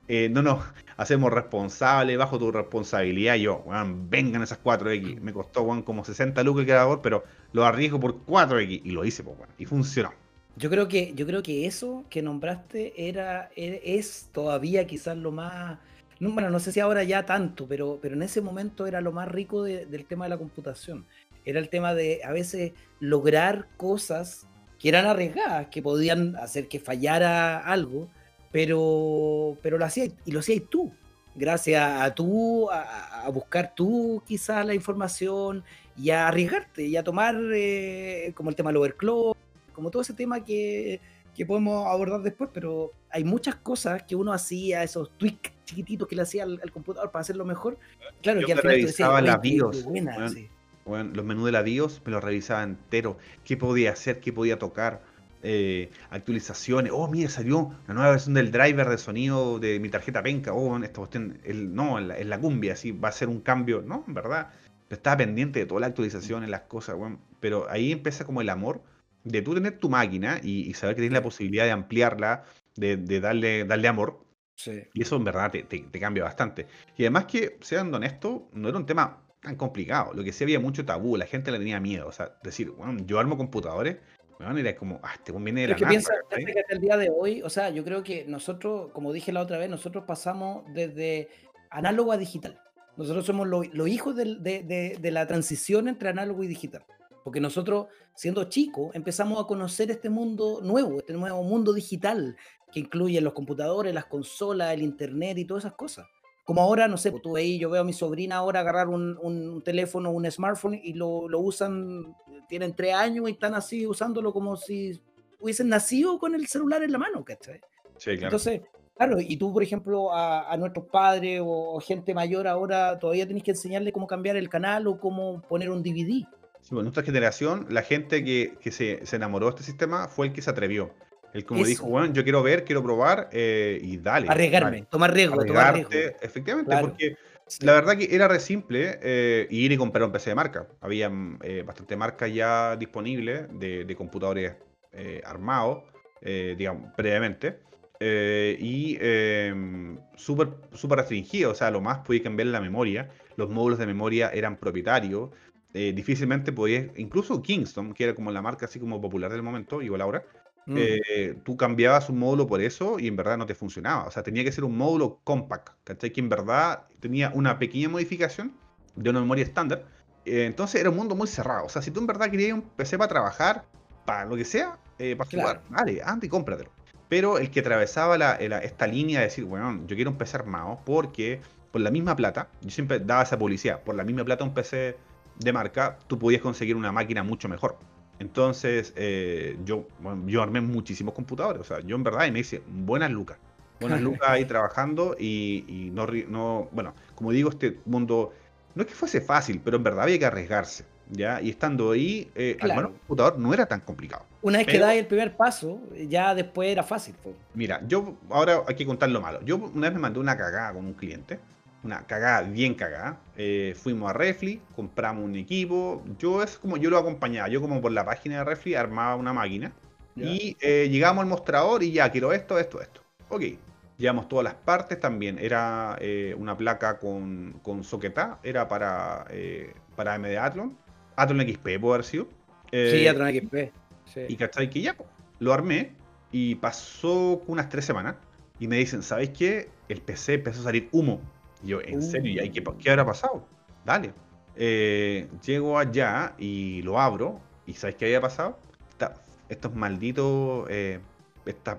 Eh, no nos hacemos responsables, bajo tu responsabilidad. yo, vengan esas 4X. Me costó, como 60 lucas el grabador, pero lo arriesgo por 4X. Y lo hice, pues, Y funcionó. Yo creo que, yo creo que eso que nombraste era, e, es todavía quizás lo más. No, bueno, no sé si ahora ya tanto, pero, pero en ese momento era lo más rico del tema de la computación. Era el tema de a veces lograr cosas que eran arriesgadas, que podían hacer que fallara algo, pero, pero lo hacías y lo hacías tú. Gracias a tú, a, buscar tú quizás la información y a arriesgarte y a tomar eh, como el tema del overclock como todo ese tema que, podemos abordar después, pero hay muchas cosas que uno hacía, esos tweaks chiquititos que le hacía al, computador para hacerlo mejor. Claro, que al final revisaba la BIOS. bueno, los menús de la BIOS me los revisaba entero. ¿Qué podía hacer? ¿Qué podía tocar? Eh, actualizaciones. Oh, mira, salió la nueva versión del driver de sonido de mi tarjeta penca. Oh, esta cuestión, el, no, en la, cumbia, sí, va a ser un cambio. No, en verdad. Estaba pendiente de toda la actualización en las cosas, bueno, pero ahí empieza como el amor de tú tener tu máquina y, saber que tienes la posibilidad de ampliarla, de, darle, darle amor. Y eso en verdad te, cambia bastante. Y además que, sean honestos, no era un tema tan complicado. Lo que sí había mucho tabú, la gente le tenía miedo. O sea, decir, bueno, yo armo computadores, bueno, era como, ah, te conviene de la que piensa, que hasta el día de hoy, o sea, yo creo que nosotros, como dije la otra vez, nosotros pasamos desde análogo a digital. Nosotros somos los hijos de la transición entre análogo y digital. Porque nosotros, siendo chicos, empezamos a conocer este mundo nuevo, este nuevo mundo digital, que incluye los computadores, las consolas, el internet y todas esas cosas. Como ahora, no sé, pues, tú veis, yo veo a mi sobrina ahora agarrar un, teléfono, un smartphone y lo, usan, tienen tres años y están así usándolo como si hubiesen nacido con el celular en la mano, ¿cachai? Sí, claro. Entonces, Claro, y tú, por ejemplo, a, nuestros padres o gente mayor ahora, todavía tenés que enseñarle cómo cambiar el canal o cómo poner un DVD. Sí, bueno, nuestra generación, la gente que, se, enamoró de este sistema fue el que se atrevió. El como dijo, bueno, yo quiero ver, quiero probar eh, y dale. Arriesgarme, tomar riesgo, tomar riesgo. Efectivamente, porque la verdad que era re simple eh, ir y comprar un PC de marca. Había eh, bastante marcas ya disponibles de, computadores eh, armados, digamos, previamente. y em, súper super restringido, o sea, lo más podía cambiar la memoria. Los módulos de memoria eran propietarios. Difícilmente podías, incluso Kingston, que era como la marca así como popular del momento, igual ahora, Mm. Eh, tú cambiabas un módulo por eso y en verdad no te funcionaba. O sea, tenía que ser un módulo compact, ¿cachai? Que en verdad tenía una pequeña modificación de una memoria estándar. Eh, entonces era un mundo muy cerrado. O sea, si tú en verdad querías un PC para trabajar, para lo que sea, eh, para jugar, dale, anda y cómpratelo. Pero el que atravesaba esta línea de decir, bueno, yo quiero un PC armado porque por la misma plata, yo siempre daba esa publicidad, por la misma plata un PC de marca, tú podías conseguir una máquina mucho mejor. Entonces, eh, yo, yo armé muchísimos computadores. O sea, yo en verdad y me hice buenas lucas. Buenas lucas ahí trabajando y, no, no, bueno, como digo, este mundo no es que fuese fácil, pero en verdad había que arriesgarse. ¿ya? Y estando ahí, eh, armar un computador no era tan complicado. Una vez que das el primer paso, ya después era fácil. Mira, yo ahora hay que contar lo malo. Yo una vez me mandé una cagada con un cliente una cagada, bien cagada. Eh, fuimos a Refli, compramos un equipo. Yo es como yo lo acompañaba. Yo como por la página de Refli armaba una máquina. Y eh, llegamos al mostrador y ya quiero esto, esto, esto. Ok. Llevamos todas las partes también. Era eh, una placa con, con soqueta. Era para, para AMD Athlon. Athlon XP, puede haber sido. sí, Athlon XP. Y cachai que ya, lo armé. Y pasó unas tres semanas. Y me dicen, ¿sabéis qué? El PC empezó a salir humo yo, ¿en serio? ¿Y qué, qué habrá pasado? Dale. Eh, llego allá y lo abro. ¿Y sabes qué había pasado? estos malditos. Eh, estas,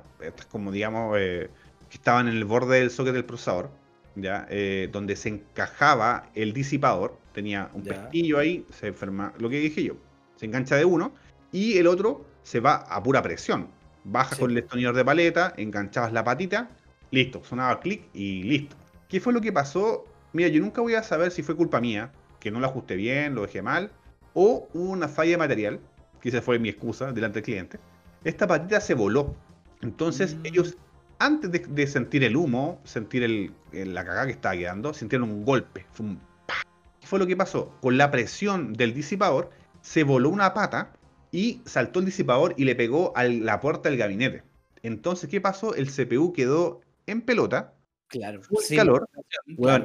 como digamos. Eh, que estaban en el borde del socket del procesador. ¿ya? Eh, donde se encajaba el disipador. Tenía un pestillo ahí. Se enferma. Lo que dije yo. Se engancha de uno. Y el otro se va a pura presión. Baja con el destornillador de paleta. Enganchabas la patita. Listo. Sonaba clic y listo. ¿Qué fue lo que pasó? Mira, yo nunca voy a saber si fue culpa mía, que no lo ajusté bien, lo dejé mal, o hubo una falla de material, que esa fue mi excusa delante del cliente. Esta patita se voló. Entonces mm. ellos, antes de, sentir el humo, sentir el, la cagada que estaba quedando, sintieron un golpe. Fue un ¿Qué fue lo que pasó? Con la presión del disipador, se voló una pata y saltó el disipador y le pegó a la puerta del gabinete. Entonces, ¿qué pasó? El CPU quedó en pelota Claro. calor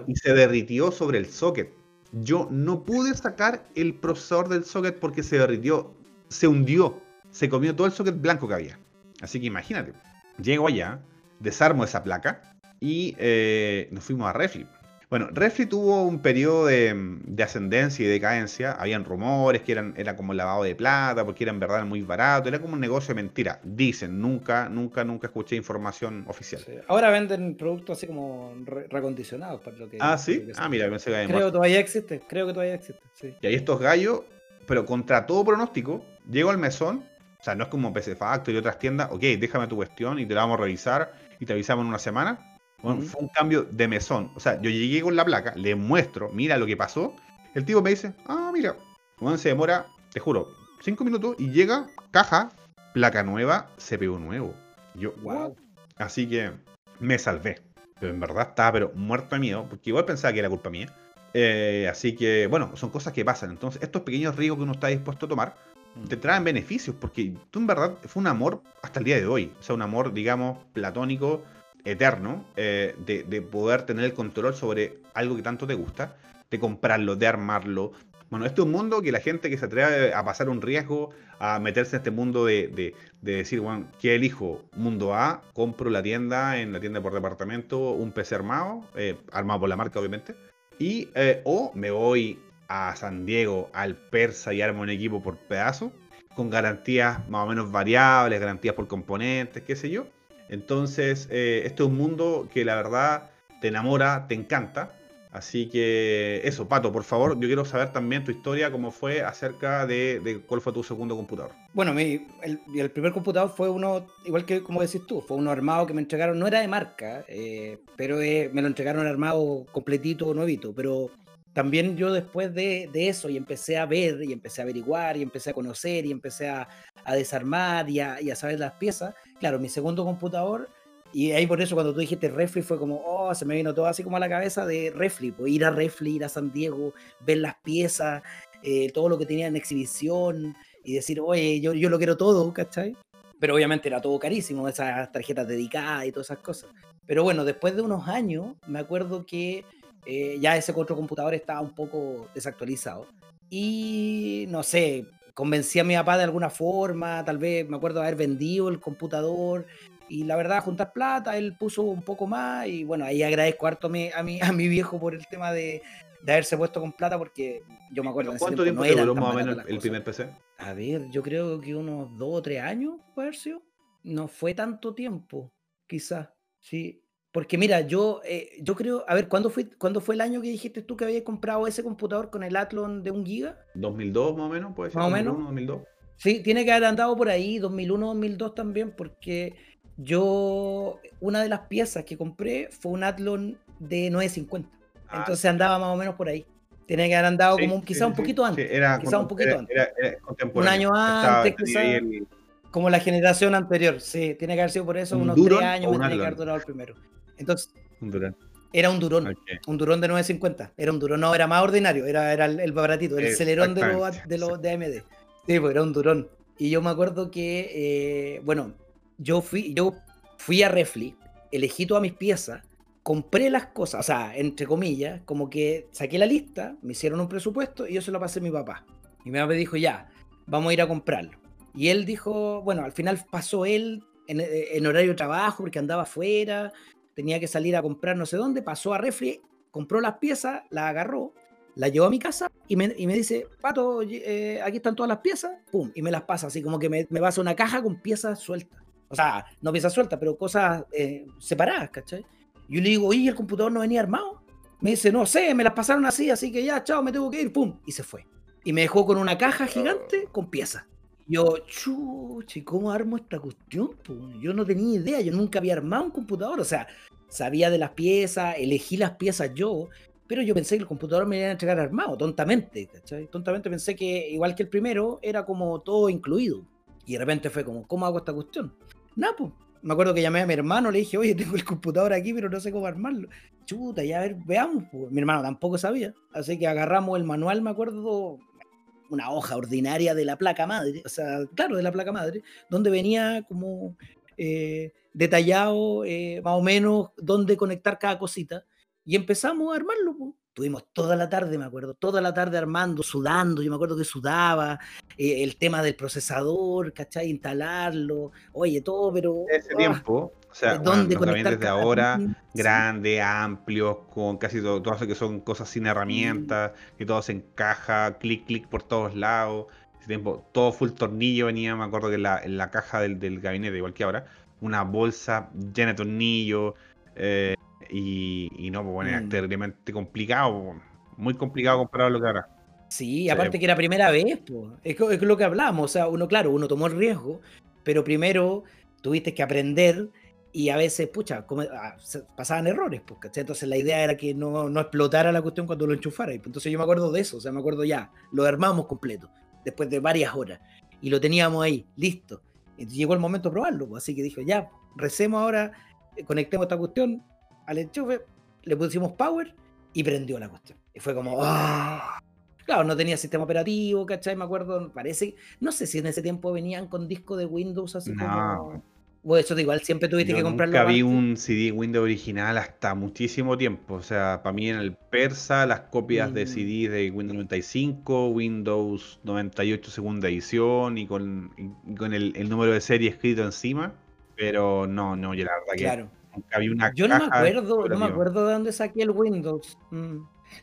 y se derritió sobre el socket. Yo no pude sacar el procesador del socket porque se derritió, se hundió, se comió todo el socket blanco que había. Así que imagínate, llego allá, desarmo esa placa y eh, nos fuimos a Refli. Bueno, Refli tuvo un periodo de, ascendencia y decadencia. Habían rumores que eran, era como lavado de plata, porque era en verdad muy barato. Era como un negocio de mentira. Dicen, nunca, nunca, nunca escuché información oficial. Ahora venden productos así como recondicionados. Para lo que, ah, sí. ah, mira, pensé que Creo que todavía existe. Creo que todavía existe. Y ahí estos gallos, pero contra todo pronóstico, llego al mesón. O sea, no es como PC Factory y otras tiendas. Ok, déjame tu cuestión y te la vamos a revisar y te avisamos en una semana fue un cambio de mesón. O sea, yo llegué con la placa, le muestro, mira lo que pasó. El tipo me dice, ah, mira, bueno, se demora, te juro, cinco minutos y llega, caja, placa nueva, CPU nuevo. Yo, wow. Así que me salvé. Pero en verdad estaba pero muerto de miedo, porque igual pensaba que era culpa mía. Eh, así que, bueno, son cosas que pasan. Entonces, estos pequeños riesgos que uno está dispuesto a tomar mm. te traen beneficios, porque tú en verdad fue un amor hasta el día de hoy. O sea, un amor, digamos, platónico eterno eh, de, poder tener el control sobre algo que tanto te gusta, de comprarlo, de armarlo. Bueno, este es un mundo que la gente que se atreve a pasar un riesgo, a meterse en este mundo de, decir, bueno, ¿qué elijo? Mundo A, compro la tienda, en la tienda por departamento, un PC armado, eh, armado por la marca obviamente, y eh, o me voy a San Diego, al Persa y armo un equipo por pedazo, con garantías más o menos variables, garantías por componentes, qué sé yo, entonces, eh, este es un mundo que la verdad te enamora, te encanta. Así que eso, Pato, por favor, yo quiero saber también tu historia, cómo fue acerca de, cuál fue tu segundo computador. Bueno, mi, el, primer computador fue uno, igual que como decís tú, fue uno armado que me entregaron, no era de marca, eh, pero eh, me lo entregaron armado completito, nuevito, pero también yo después de, eso y empecé a ver y empecé a averiguar y empecé a conocer y empecé a, desarmar y a, y a saber las piezas, claro, mi segundo computador y ahí por eso cuando tú dijiste refli fue como, oh, se me vino todo así como a la cabeza de refli, pues ir a refli, ir a San Diego, ver las piezas, eh, todo lo que tenía en exhibición y decir, oye, yo, yo lo quiero todo, ¿cachai? Pero obviamente era todo carísimo, esas tarjetas dedicadas y todas esas cosas. Pero bueno, después de unos años, me acuerdo que eh, ya ese otro computador estaba un poco desactualizado. Y no sé, convencí a mi papá de alguna forma, tal vez me acuerdo haber vendido el computador y la verdad, juntar plata, él puso un poco más y bueno, ahí agradezco harto a mi, a mi, a mi viejo por el tema de, de haberse puesto con plata porque yo me acuerdo. ¿Cuánto tiempo no duró más o menos el, primer PC? A ver, yo creo que unos dos o tres años, puede haber sido. No fue tanto tiempo, quizás, sí. Porque mira, yo, eh, yo creo, a ver, ¿cuándo fue, ¿cuándo fue el año que dijiste tú que habías comprado ese computador con el Athlon de un giga? 2002 más o menos, puede ser. Más o menos. 2002. Sí, tiene que haber andado por ahí, 2001, 2002 también, porque yo, una de las piezas que compré fue un Athlon de 950. Ah, Entonces andaba más o menos por ahí. Tiene que haber andado como un, quizá un poquito antes. Era, quizá un poquito antes. un año antes, quizá. Como la generación anterior, sí. Tiene que haber sido por eso, unos tres años me tiene que haber durado el primero. Entonces. Un Durón. Era un durón, un durón de 950. Era un durón, no, era más ordinario, era, era el, baratito, el celerón de los de, lo, de AMD. Sí, pues era un durón. Y yo me acuerdo que, eh, bueno, yo fui, yo fui a Refli, elegí todas mis piezas, compré las cosas, o sea, entre comillas, como que saqué la lista, me hicieron un presupuesto y yo se lo pasé a mi papá. Y mi papá dijo, ya, vamos a ir a comprarlo. Y él dijo, bueno, al final pasó él en, en horario de trabajo porque andaba afuera, tenía que salir a comprar no sé dónde, pasó a Refli, compró las piezas, las agarró, la llevó a mi casa y me, y me dice, Pato, eh, aquí están todas las piezas, pum, y me las pasa, así como que me, me pasa una caja con piezas sueltas. O sea, no piezas sueltas, pero cosas eh, separadas, ¿cachai? Yo le digo, ¿y el computador no venía armado? Me dice, no sé, me las pasaron así, así que ya, chao, me tengo que ir, pum, y se fue. Y me dejó con una caja gigante con piezas. Yo, chuchi, ¿cómo armo esta cuestión? Yo no tenía idea, yo nunca había armado un computador, o sea, sabía de las piezas, elegí las piezas yo, pero yo pensé que el computador me iba a entregar armado, tontamente, ¿cachai? Tontamente pensé que, igual que el primero, era como todo incluido. Y de repente fue como, ¿cómo hago esta cuestión? Nada, pues. Me acuerdo que llamé a mi hermano, le dije, oye, tengo el computador aquí, pero no sé cómo armarlo. Chuta, ya a ver, veamos. Pues. Mi hermano tampoco sabía. Así que agarramos el manual, me acuerdo, una hoja ordinaria de la placa madre, o sea, claro, de la placa madre, donde venía como eh, detallado eh, más o menos dónde conectar cada cosita. Y empezamos a armarlo. Pues. Tuvimos toda la tarde, me acuerdo, toda la tarde armando, sudando, yo me acuerdo que sudaba, eh, el tema del procesador, ¿cachai? Instalarlo, oye, todo, pero... Ese ¡ah! tiempo, o sea, ¿dónde bueno, de ahora, grande, amplio, con casi todo, todo que son cosas sin herramientas, que todo se encaja, clic, clic por todos lados, ese tiempo, todo full tornillo venía, me acuerdo que en la, en la caja del, del gabinete, igual que ahora, una bolsa llena de tornillos, eh, y, no, pues bueno, era mm. terriblemente complicado, muy complicado comparado a lo que ahora. Sí, aparte que era primera vez, pues. Es, lo que hablamos, o sea, uno, claro, uno tomó el riesgo, pero primero tuviste que aprender y a veces, pucha, ah, pasaban errores, pues, Entonces la idea era que no, no, explotara la cuestión cuando lo enchufara. Entonces yo me acuerdo de eso, o sea, me acuerdo ya, lo armamos completo, después de varias horas, y lo teníamos ahí, listo. Llegó el momento de probarlo, pues, así que dije, ya, recemos ahora, eh, conectemos esta cuestión, al enchufe, le pusimos power y prendió la cuestión. Y fue como, ¡ah! Claro, no tenía sistema operativo, ¿cachai? Me acuerdo, parece, no sé si en ese tiempo venían con disco de Windows así como... O eso igual siempre tuviste que comprarlo. Nunca vi un CD Windows original hasta muchísimo tiempo. O sea, para mí en el persa, las copias de mm. CD de Windows 95, Windows 98 segunda edición y con, con el, número de serie escrito encima. Pero no, no, yo la verdad claro yo no me acuerdo, no me acuerdo de dónde saqué el Windows. Mm.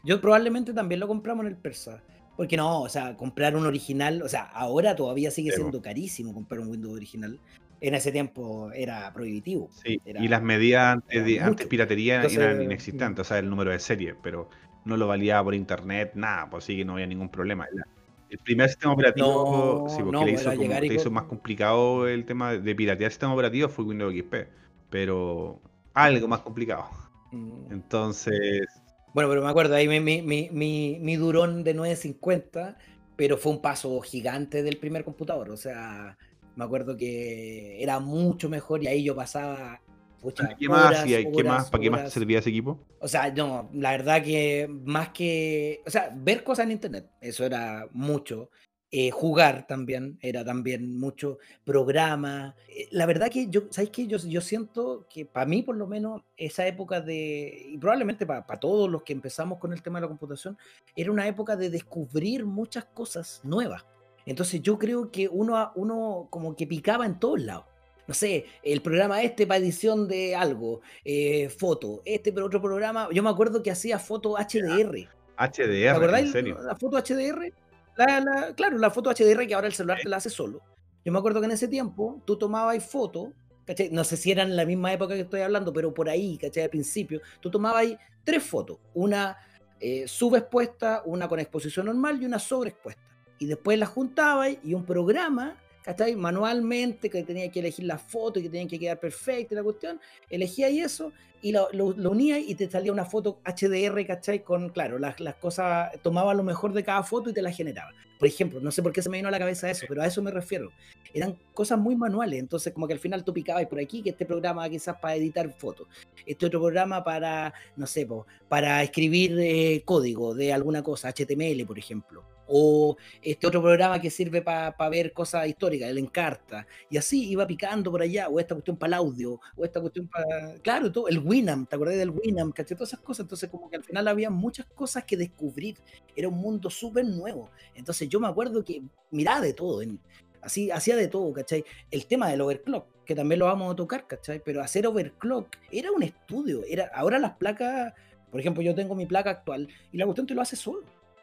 Yo probablemente también lo compramos en el Persa. Porque no, o sea, comprar un original, o sea, ahora todavía sigue siendo carísimo comprar un Windows original. En ese tiempo era prohibitivo. Sí, Era- y las medidas antes, era de, antes mucho. piratería Entonces, eran inexistentes, o sea, el número de serie, pero no lo validaba por internet, nada, pues así que no había ningún problema. El primer sistema operativo, No, sí, porque no, le era hizo, como- hizo más complicado el tema de piratear el sistema operativo fue Windows XP, pero algo más complicado. Mm. Entonces, Bueno, pero me acuerdo, ahí mi, mi, mi, mi, mi durón de 950, pero fue un paso gigante del primer computador. O sea, me acuerdo que era mucho mejor y ahí yo pasaba. pucha, ¿qué más horas, hacía? ¿Qué más? ¿Para qué más servía ese equipo? O sea, no, la verdad que más que, o sea, ver cosas en internet, eso era mucho. Eh, jugar también, era también mucho. Programa. Eh, La verdad que yo, ¿sabes qué? Yo, yo siento que para mí, por lo menos, esa época de, y probablemente para, todos los que empezamos con el tema de la computación, era una época de descubrir muchas cosas nuevas. Entonces yo creo que uno, uno como que picaba en todos lados. No sé, el programa este para edición de algo, eh, foto, este pero otro programa. Yo me acuerdo que hacía foto HDR. ¿Te HDR, en acordáis serio. la foto HDR? La- la- claro, la foto HDR que ahora el celular te la hace solo. Yo me acuerdo que en ese tiempo tú tomabas foto, ¿cachai? No sé si eran en la misma época que estoy hablando, pero por ahí, ¿cachai? Al principio, tú tomabas tres fotos, una eh, subexpuesta, una con exposición normal y una sobreexpuesta. Y después las juntabas y un programa, ¿cachai? Manualmente, que tenía que elegir la foto y que tenía que quedar perfecta y la cuestión, elegía eso y lo, lo, unía y te salía una foto HDR, ¿cachai? Con, claro, las, las cosas, tomaba lo mejor de cada foto y te la generaba. Por ejemplo, no sé por qué se me vino a la cabeza eso, pero a eso me refiero. Eran cosas muy manuales, entonces como que al final tú picabas por aquí, que este programa quizás para editar fotos, este otro programa para, no sé, para escribir eh, código de alguna cosa, HTML, por ejemplo. O este otro programa que sirve para ver cosas históricas, el Encarta. Y así iba picando por allá, o esta cuestión para el audio, o esta cuestión para. Claro, todo, el Winamp, ¿te acordás del Winamp? ¿Cachai? Todas esas cosas. Entonces, como que al final había muchas cosas que descubrir. Era un mundo súper nuevo. Entonces, yo me acuerdo que miraba de todo. Así, hacía de todo, ¿cachai? El tema del overclock, que también lo vamos a tocar, ¿cachai? Pero hacer overclock era un estudio. Era, ahora las placas, por ejemplo, yo tengo mi placa actual y la cuestión te lo hace solo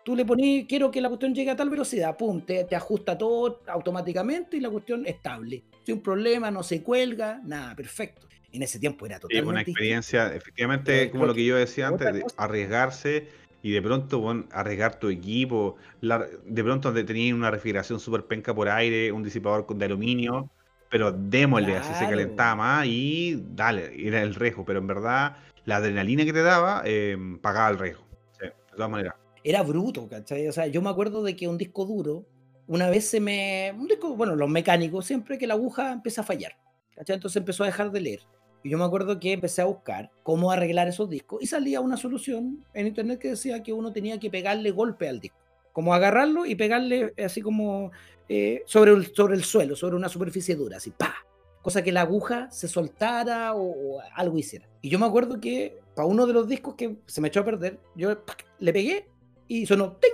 tú le pones, quiero que la cuestión llegue a tal velocidad, pum, te, te, ajusta todo automáticamente y la cuestión estable. Sin problema, no se cuelga, nada, perfecto. En ese tiempo era totalmente. Sí, una experiencia, efectivamente, como lo que yo decía antes, de arriesgarse y de pronto bueno, arriesgar tu equipo, la, de pronto tenías una refrigeración súper penca por aire, un disipador de aluminio, pero démosle, claro. así se calentaba más y dale, era el riesgo, pero en verdad la adrenalina que te daba eh, pagaba el riesgo, sí, de todas maneras era bruto, ¿cachai? O sea, yo me acuerdo de que un disco duro, una vez se me. Un disco, bueno, los mecánicos, siempre que la aguja empieza a fallar, ¿cachai? Entonces empezó a dejar de leer. Y yo me acuerdo que empecé a buscar cómo arreglar esos discos y salía una solución en internet que decía que uno tenía que pegarle golpe al disco. Como agarrarlo y pegarle así como eh, sobre, el, sobre el suelo, sobre una superficie dura, así, ¡pa! Cosa que la aguja se soltara o, o algo hiciera. Y yo me acuerdo que para uno de los discos que se me echó a perder, yo ¡pac! le pegué y sonó ¡ting!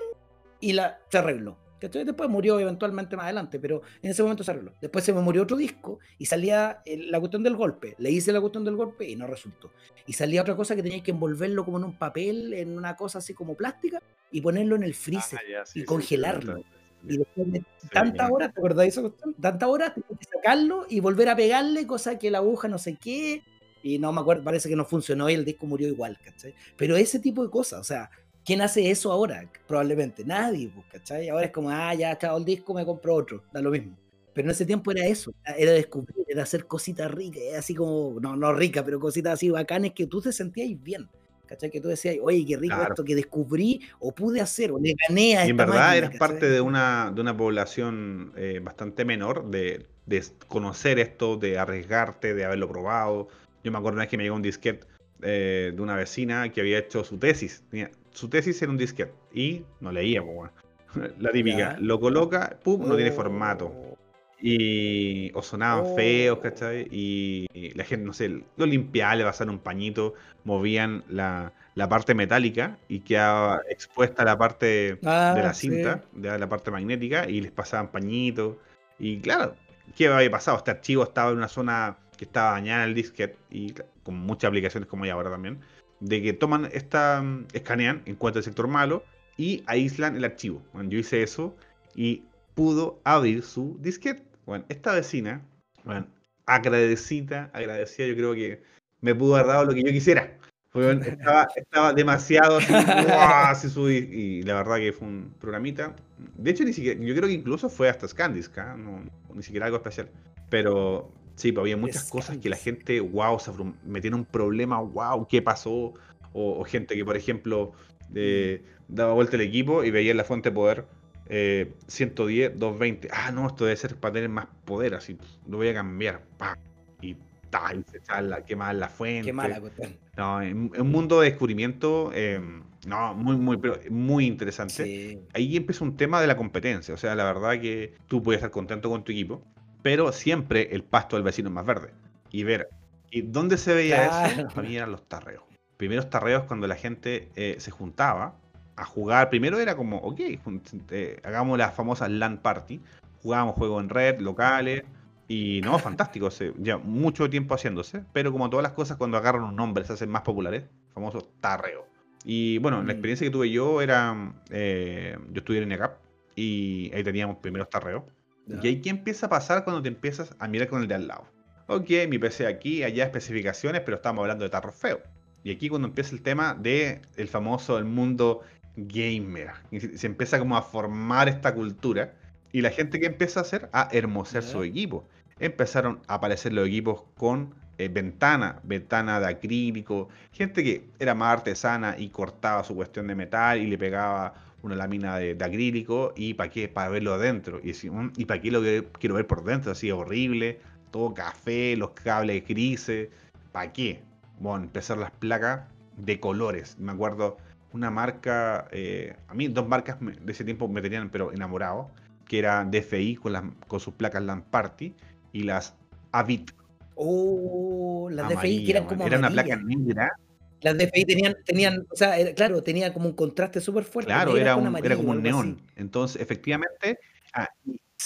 y la, se arregló. Después murió eventualmente más adelante, pero en ese momento se arregló. Después se me murió otro disco y salía la cuestión del golpe. Le hice la cuestión del golpe y no resultó. Y salía otra cosa que tenía que envolverlo como en un papel, en una cosa así como plástica y ponerlo en el freezer ah, ya, sí, y sí, congelarlo. Sí, y después de tantas horas, ¿te acordás de eso? Tantas horas tenía que sacarlo y volver a pegarle, cosa que la aguja no sé qué. Y no me acuerdo, parece que no funcionó y el disco murió igual, ¿cachai? Pero ese tipo de cosas, o sea, ¿Quién hace eso ahora? Probablemente nadie, pues, ¿cachai? Ahora es como, ah, ya chao el disco, me compro otro, da lo mismo. Pero en ese tiempo era eso, era descubrir, era hacer cositas ricas, así como, no, no ricas, pero cositas así bacanes que tú te sentías bien. ¿Cachai? Que tú decías, oye, qué rico claro. esto que descubrí o pude hacer, o le gané a Y en esta verdad máquina, eres ¿cachai? parte de una, de una población eh, bastante menor, de, de, conocer esto, de arriesgarte, de haberlo probado. Yo me acuerdo una vez que me llegó un disquete eh, de una vecina que había hecho su tesis. Tenía, su tesis era un disquete y no leía, pues, bueno. la típica, lo coloca, pum, no tiene Oh. formato. Y o sonaban Oh. feos, ¿cachai? Y la gente, no sé, lo limpiaban, le pasaron un pañito, movían la, la parte metálica y quedaba expuesta la parte de Ah, la sí. cinta, de la parte magnética, y les pasaban pañitos. Y claro, ¿qué había pasado? Este archivo estaba en una zona que estaba dañada en el disquete, y con muchas aplicaciones como hay ahora también, de que toman esta, mm, escanean, encuentran el sector malo y aíslan el archivo. Bueno, yo hice eso y pudo abrir su disquete. Bueno, esta vecina, bueno, agradecida, agradecida, yo creo que me pudo haber dado lo que yo quisiera. estaba, estaba demasiado así, y, la verdad que fue un programita. De hecho, ni siquiera, yo creo que incluso fue hasta Scandisk, no, ni siquiera algo especial. Pero sí, pues había muchas cosas que la gente, wow, se metía un problema, wow, ¿qué pasó? O, gente que, por ejemplo, eh, daba vuelta el equipo y veía en la fuente de poder 110, eh, 220. Ah, no, esto debe ser para tener más poder, así lo voy a cambiar. Y tal, se la, quemar la fuente. No, en, un mundo de descubrimiento, em, no, muy, muy, muy interesante. Ahí empieza un tema de la competencia. O sea, la verdad que tú puedes estar contento con tu equipo, pero siempre el pasto del vecino es más verde. Y ver, ¿y dónde se veía eso? Para mí eran los tarreos. Primeros tarreos cuando la gente eh, se juntaba a jugar. Primero era como, ok, eh, hagamos las famosas LAN party. Jugábamos juegos en red, locales. Y no, fantástico, ya mucho tiempo haciéndose, pero como todas las cosas, cuando agarran un nombre se hacen más populares, famoso tarreo. Y bueno, la mm. experiencia que tuve yo era, eh, yo estudié en ECAP y ahí teníamos primeros tarreos. Y ahí qué empieza a pasar cuando te empiezas a mirar con el de al lado. Ok, mi PC aquí, allá especificaciones, pero estamos hablando de tarro feo. Y aquí cuando empieza el tema de el famoso el mundo gamer. Y se empieza como a formar esta cultura. Y la gente que empieza a hacer, a hermosear su equipo. Empezaron a aparecer los equipos con eh, ventana, ventana de acrílico. Gente que era más artesana y cortaba su cuestión de metal y le pegaba una lámina de, acrílico. ¿Y para qué? Para verlo adentro. Y, mm, ¿y para qué lo quiero ver por dentro? Así horrible. Todo café, los cables grises. ¿Para qué? Bueno, empezar las placas de colores. Me acuerdo una marca, eh, a mí dos marcas de ese tiempo me tenían pero enamorado, que era DFI con, las, con sus placas LAN Party y las Avit. Oh, las DFI que eran como Era una placa negra. Las DFI tenían, tenían o sea, claro, tenía como un contraste súper fuerte. Claro, era, un, era como un neón. Entonces, efectivamente, ah,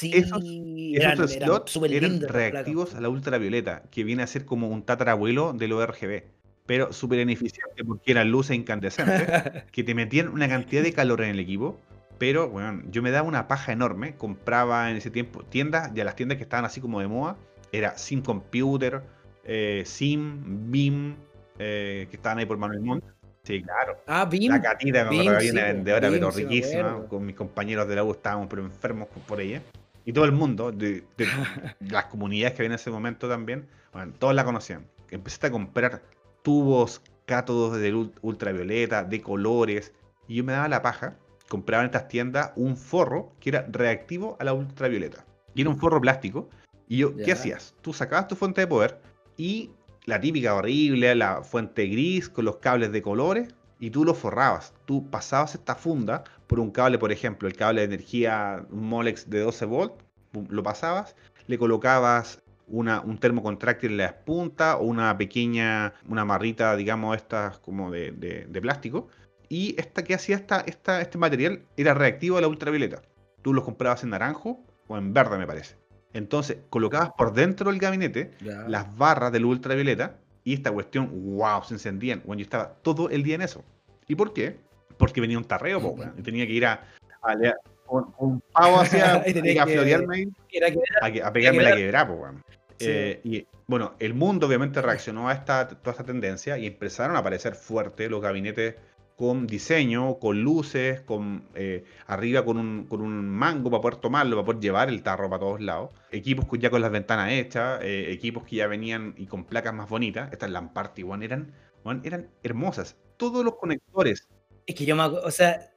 esos, esos slots eran reactivos a la ultravioleta, que viene a ser como un tatarabuelo del ORGB pero súper ineficiente porque eran luces incandescentes que te metían una cantidad de calor en el equipo. Pero, bueno, yo me daba una paja enorme. Compraba en ese tiempo tiendas, ya las tiendas que estaban así como de moda, era Sim Computer, eh, Sim, BIM, eh, que estaban ahí por Manuel Montt. Sí, claro. Ah, BIM. La catita, me acuerdo que una vendedora, pero riquísima. Con mis compañeros de la U estábamos pero enfermos por ella. Y todo el mundo, de, las comunidades que había en ese momento también, bueno, todos la conocían. Empecé a comprar tubos cátodos de ultravioleta, de colores. Y yo me daba la paja, compraba en estas tiendas un forro que era reactivo a la ultravioleta. Y era un forro plástico. Y yo, ¿qué hacías? Tú sacabas tu fuente de poder y la típica horrible, la fuente gris con los cables de colores, y tú lo forrabas. Tú pasabas esta funda por un cable, por ejemplo, el cable de energía Molex de 12 volt, lo pasabas, le colocabas un termo contráctil en la punta o una pequeña, una marrita, digamos, estas como de, plástico. Y esta que hacía esta, esta, este material era reactivo a la ultravioleta. Tú los comprabas en naranjo o en verde, me parece. Entonces, colocabas por dentro del gabinete las barras de la ultravioleta y esta cuestión, wow, se encendían. Bueno, yo estaba todo el día en eso. ¿Y por qué? Porque venía un tarreo, y tenía que ir a, a, un, pavo hacia a, florearme a, pegarme la quebrada, pues, eh, y bueno, el mundo obviamente reaccionó a esta, toda esta tendencia y empezaron a aparecer fuertes los gabinetes con diseño, con luces, con eh, arriba con un, con un, mango para poder tomarlo, para poder llevar el tarro para todos lados. Equipos ya con las ventanas hechas, eh, equipos que ya venían y con placas más bonitas. Estas Lamparty One eran, eran hermosas. Todos los conectores. Es que yo me o sea,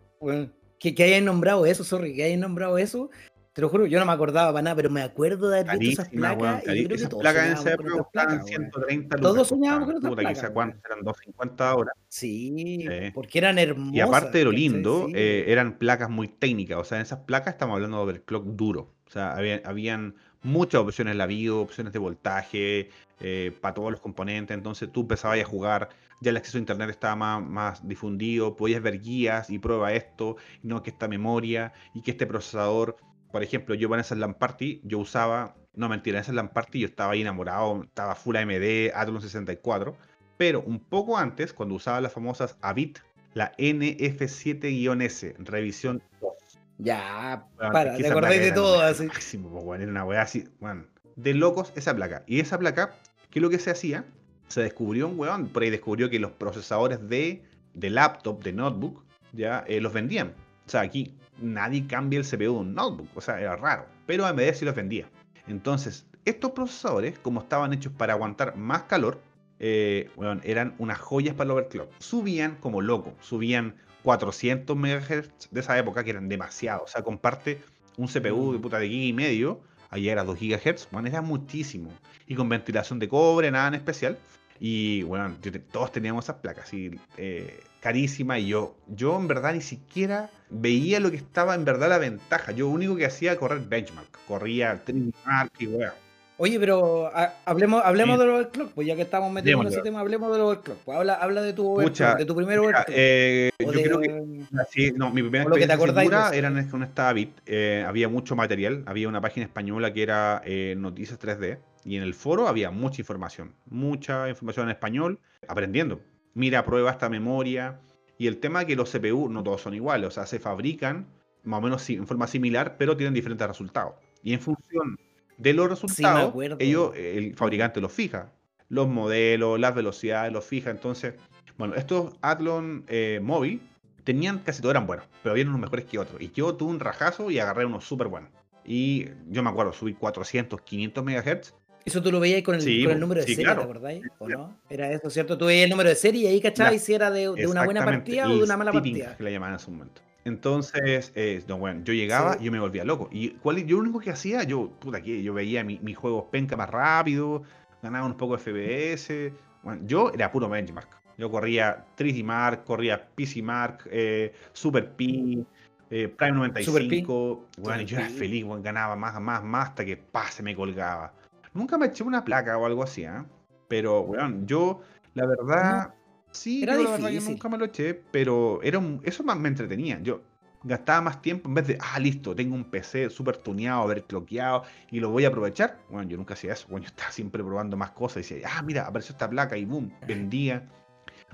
que, que hayan nombrado eso, sorry, que hayan nombrado eso, te lo juro, yo no me acordaba para nada, pero me acuerdo de haber visto esas placas. y yo creo que placas en esa época estaban 130 Todos soñábamos con esas placas. cuántas eran 250 ahora. Sí, porque eran hermosas. Y aparte de lo lindo, eh, eran placas muy técnicas. O sea, en esas placas estamos hablando de overclock duro. O sea, habían muchas opciones la bio, opciones de voltaje, eh, para todos los componentes. Entonces tú empezabas a jugar, ya el acceso a internet estaba más, más difundido, podías ver guías y prueba esto, no que esta memoria y que este procesador por ejemplo, yo en esas LAN Party, yo usaba, no mentira, en esas LAN Party yo estaba ahí enamorado, estaba full AMD, Athlon 64, pero un poco antes, cuando usaba las famosas AVIT, la NF7-S, revisión 2. Ya, para, te acordáis de todo así. Máximo, pues, bueno, era una weá así, bueno, de locos esa placa. Y esa placa, ¿qué es lo que se hacía? Se descubrió un weón, por ahí descubrió que los procesadores de, de laptop, de notebook, ya eh, los vendían. O sea, aquí nadie cambia el CPU de un notebook, o sea, era raro. Pero AMD sí los vendía. Entonces, estos procesadores, como estaban hechos para aguantar más calor, eh, eran unas joyas para el overclock. Subían como loco, subían 400 MHz de esa época, que eran demasiado. O sea, comparte un CPU de mm. puta de giga y medio, ahí era 2 GHz, bueno, era muchísimo. Y con ventilación de cobre, nada en especial. Y bueno, todos teníamos esas placas, y, eh, carísimas. Y yo, yo en verdad ni siquiera veía lo que estaba en verdad la ventaja. Yo lo único que hacía era correr benchmark. Corría Mark y weón. Oye, pero hablemos, hablemos del overclock, pues ya que estamos metiendo en ese tema, hablemos del overclock. Pues habla, habla de tu de tu primer overclock. Eh, yo creo que sí, no, mi primera experiencia era en esta bit. Eh, había mucho material, había una página española que era eh, Noticias 3D, y en el foro había mucha información, mucha información en español, aprendiendo. Mira, prueba esta memoria. Y el tema es que los CPU no todos son iguales, o sea, se fabrican más o menos en forma similar, pero tienen diferentes resultados. Y en función de los resultados, ellos, el fabricante los fija. Los modelos, las velocidades, los fija. Entonces, bueno, estos Athlon eh, móvil tenían casi todos eran buenos, pero había unos mejores que otros. Y yo tuve un rajazo y agarré unos súper buenos. Y yo me acuerdo, subí 400, 500 MHz. Eso tú lo veías con el, con el número de serie, ¿te acordáis? ¿O no? Era eso, ¿cierto? Tú veías el número de serie y ahí cachabas si era de, de una buena partida o de una mala partida. que le llamaban en ese momento. Entonces, eh, bueno, yo llegaba y yo me volvía loco. Y cuál, yo lo único que hacía, yo, puta, que yo veía mis mi juegos penca más rápido, ganaba un poco de FPS. Bueno, yo era puro benchmark. Yo corría 3D Mark, corría PC Mark, eh, Super P, eh, Prime 95. Bueno, y yo era feliz, bueno, ganaba más, más, más hasta que pa, se me colgaba. Nunca me eché una placa o algo así, ¿eh? Pero, bueno, yo, la verdad. Sí, era difícil. nunca me lo eché, pero era eso más me entretenía. Yo gastaba más tiempo en vez de, ah, listo, tengo un PC súper tuneado, cloqueado y lo voy a aprovechar. Bueno, yo nunca hacía eso. Bueno, yo estaba siempre probando más cosas y decía, ah, mira, apareció esta placa y boom, vendía.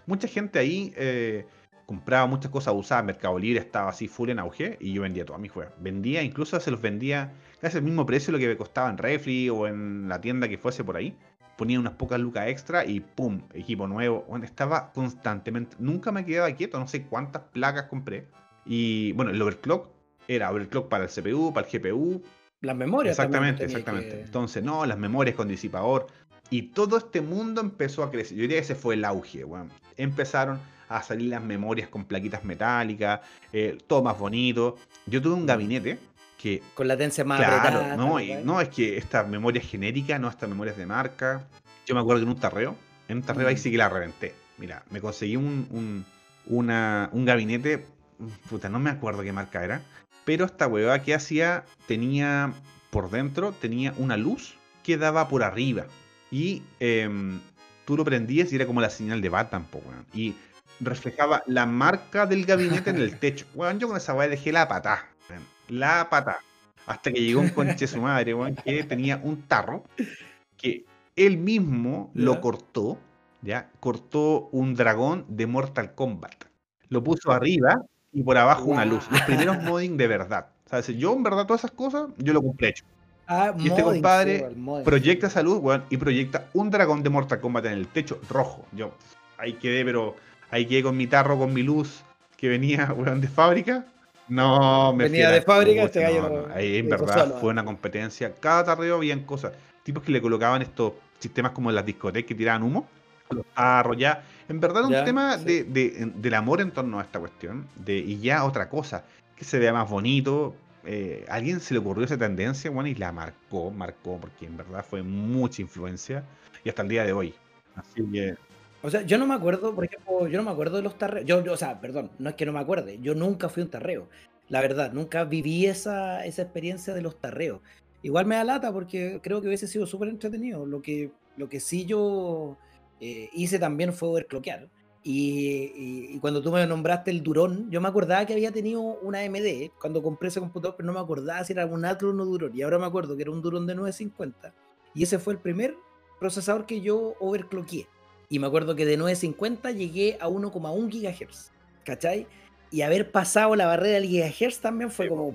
Mucha gente ahí eh, compraba muchas cosas usadas. Mercado Libre estaba así full en auge y yo vendía todas mis juegos. Vendía, incluso se los vendía casi el mismo precio lo que me costaba en Refri o en la tienda que fuese por ahí ponía unas pocas lucas extra y ¡pum! Equipo nuevo. Bueno, estaba constantemente. Nunca me quedaba quieto, no sé cuántas placas compré. Y bueno, el overclock era overclock para el CPU, para el GPU. Las memorias. Exactamente, exactamente. Entonces, no, las memorias con disipador. Y todo este mundo empezó a crecer. Yo diría que ese fue el auge, bueno. Empezaron a salir las memorias con plaquitas metálicas, eh, todo más bonito. Yo tuve un gabinete que... Con latencia más claro, no, no, es que esta memoria genérica, no estas memorias de marca. Yo me acuerdo que en un tarreo, en un tarreo ahí mm. sí que la reventé. Mira, me conseguí un, un, gabinete, puta, no me acuerdo qué marca era, pero esta hueva que hacía, tenía por dentro, tenía una luz que daba por arriba. Y em, tú lo prendías y era como la señal de Batman, Y reflejaba la marca del gabinete en el techo. Bueno, yo con esa weá dejé la patada la pata. Hasta que llegó un conche su madre, que tenía un tarro que él mismo lo cortó, ¿ya? Cortó un dragón de Mortal Kombat. Lo puso arriba y por abajo una luz. Los primeros modding de verdad. O sea, yo en verdad todas esas cosas, yo lo cumplí hecho. Ah, y este compadre proyecta esa luz, y proyecta un dragón de Mortal Kombat en el techo rojo. Yo ahí quedé, pero ahí quedé con mi tarro, con mi luz que venía, weón, de fábrica. No, me Venía de fábrica, este gallo. ahí en verdad fue una competencia. Cada tarreo habían cosas. Tipos que le colocaban estos sistemas como en las discotecas que tiraban humo. Los ya. En verdad un tema de, del amor en torno a esta cuestión. De, y ya otra cosa. Que se vea más bonito. Eh, alguien se le ocurrió esa tendencia, bueno, y la marcó, marcó, porque en verdad fue mucha influencia. Y hasta el día de hoy. Así que o sea, yo no me acuerdo, por ejemplo, yo no me acuerdo de los tarreos. Yo, o sea, perdón, no es que no me acuerde, yo nunca fui un tarreo. La verdad, nunca viví esa, esa experiencia de los tarreos. Igual me da lata porque creo que hubiese sido súper entretenido. Lo que, lo que sí yo eh, hice también fue overclockear. Y, y, cuando tú me nombraste el Durón, yo me acordaba que había tenido una AMD cuando compré ese computador, pero no me acordaba si era un Athlon o Durón. Y ahora me acuerdo que era un Durón de 950. Y ese fue el primer procesador que yo overclockeé. Y me acuerdo que de 950 llegué a 1,1 GHz. ¿Cachai? Y haber pasado la barrera del gigahertz también fue como.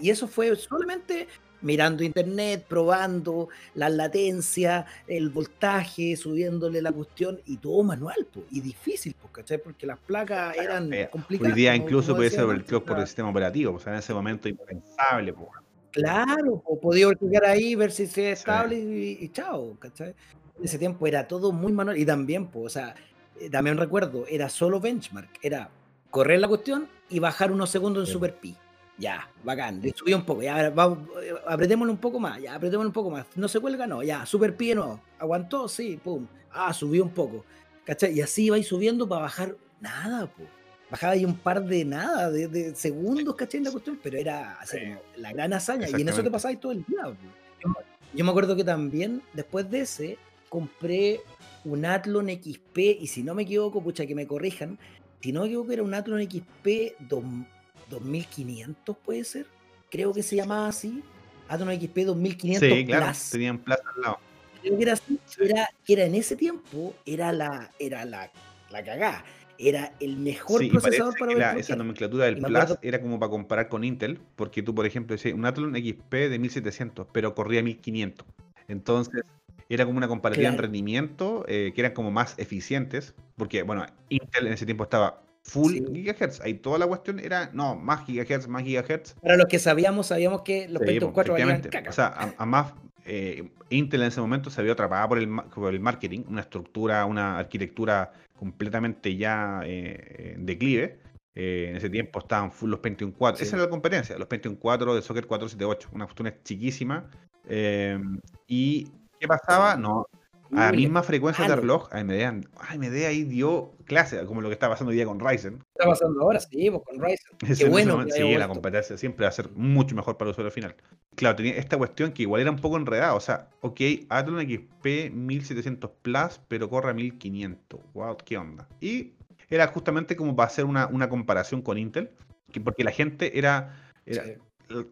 Y eso fue solamente mirando internet, probando la latencia, el voltaje, subiéndole la cuestión y todo manual, y difícil, ¿cachai? Porque las placas eran eh, complicadas. Hoy día incluso puede ser el por el sistema operativo, o sea, en ese momento impensable. Claro, o podía clicar ahí, ver si es estable y, chao, ¿cachai? En ese tiempo era todo muy manual y también, pues, o sea, eh, también recuerdo, era solo benchmark, era correr la cuestión y bajar unos segundos en Super Pi. Ya, bacán, le subí un poco, ya, vamos, eh, apretémoslo un poco más, ya, apretémoslo un poco más. No se cuelga, no, ya, super pie no. Aguantó, sí, pum. Ah, subió un poco. ¿Cachai? Y así iba subiendo para bajar nada, pues. Bajaba ahí un par de nada, de, segundos, ¿cachai? La cuestión, pero era la gran hazaña. Y en eso te pasaba todo el día, yo, me acuerdo que también, después de ese, compré un Athlon XP, y si no me equivoco, pucha, que me corrijan, si no me equivoco, era un Athlon XP 2 2500 puede ser, creo que se llamaba así, Atom XP 2500 sí, claro, tenían plaza al lado. Creo que era así, era, era en ese tiempo, era la, era la, la cagada. Era el mejor procesador para ver. Esa nomenclatura del Plus era como para comparar con Intel, porque tú, por ejemplo, decías un Athlon XP de 1700, pero corría 1500. Entonces, era como una comparativa en rendimiento, eh, que eran como más eficientes, porque, bueno, Intel en ese tiempo estaba full gigahertz. Ahí toda la cuestión era, no, más gigahertz, más gigahertz. Para los que sabíamos, sabíamos que los sí, 4 valían caca. O sea, además, eh, Intel en ese momento se vio atrapada por el, por el marketing, una estructura, una arquitectura completamente ya eh, en declive. Eh, en ese tiempo estaban full los Pentium 4. Esa era la competencia, los Pentium 4 de Soccer 478, una cuestión chiquísima. ¿Y qué pasaba? No, a la misma frecuencia de reloj, AMD, AMD ahí dio clase, como lo que está pasando hoy día con Ryzen. Está pasando ahora, sí, pues, con Ryzen. Qué bueno. sí, la competencia siempre va a ser mucho mejor para el usuario final. Claro, tenía esta cuestión que igual era un poco enredada. O sea, ok, Athlon XP 1700 Plus, pero corre a 1500. Wow, ¿qué onda? Y era justamente como para hacer una, una comparación con Intel, que porque la gente era. era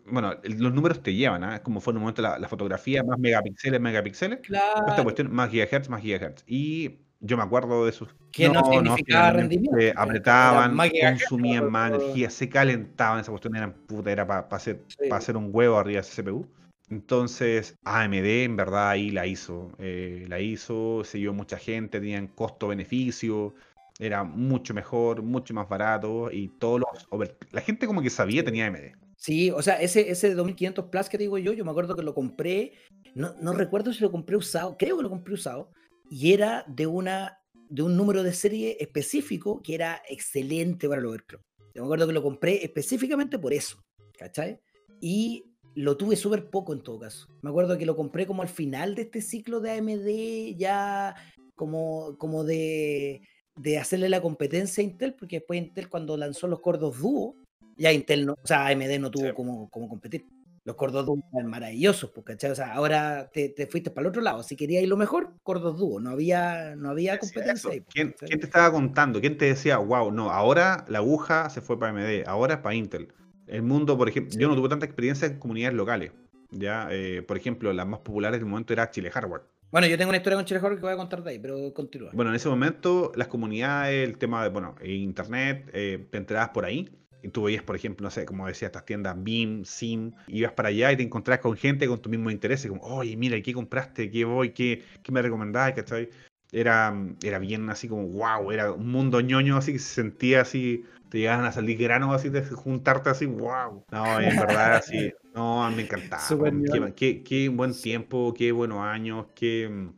bueno, los números te llevan, ¿ah? como fue en un momento la, fotografía, más megapíxeles, megapíxeles. Claro. Esta cuestión, más gigahertz, más gigahertz. Y yo me acuerdo de esos. Que no, significaba rendimiento. apretaban, consumían más energía, se calentaban, esa cuestión era, puta, era para hacer, hacer un huevo arriba de ese CPU. Entonces, AMD en verdad ahí la hizo. Eh, la hizo, se dio mucha gente, tenían costo-beneficio, era mucho mejor, mucho más barato y todos los... La gente como que sabía tenía AMD. Sí, o sea, ese, ese 2500 Plus que digo yo, yo me acuerdo que lo compré, no, no recuerdo si lo compré usado, creo que lo compré usado, y era de, una, de un número de serie específico que era excelente para el overclock. Yo me acuerdo que lo compré específicamente por eso, ¿cachai? Y lo tuve súper poco en todo caso. Me acuerdo que lo compré como al final de este ciclo de AMD, ya como, como de, de hacerle la competencia a Intel, porque después Intel cuando lanzó los cordos Duo, ya Intel, no, o sea, AMD no tuvo como, como competir. Los Cordos Duo eran maravillosos, porque O sea, ahora te, te, fuiste para el otro lado. Si querías ir lo mejor, Cordos Duo. No había, no había competencia ahí. ¿Quién, ¿Quién, te estaba contando? ¿Quién te decía, wow, no, ahora la aguja se fue para AMD, ahora es para Intel? El mundo, por ejemplo, yo no tuve tanta experiencia en comunidades locales. Ya, eh, por ejemplo, las más populares del momento era Chile Hardware. Bueno, yo tengo una historia con Chile Hardware que voy a contar de ahí, pero continúa. Bueno, en ese momento las comunidades, el tema de, bueno, internet, eh, te enterabas por ahí y tú veías, por ejemplo, no sé, como decía, estas tiendas BIM, SIM, ibas para allá y te encontrabas con gente con tu mismo interés, como, oye, mira, ¿qué compraste? ¿Qué voy? ¿Qué, qué me recomendás? ¿Cachai? Era, era bien así como, wow, era un mundo ñoño así que se sentía así, te llegaban a salir granos así, de juntarte así, wow. No, en verdad, así, no, me encantaba. Qué, qué, buen tiempo, qué buenos años, qué...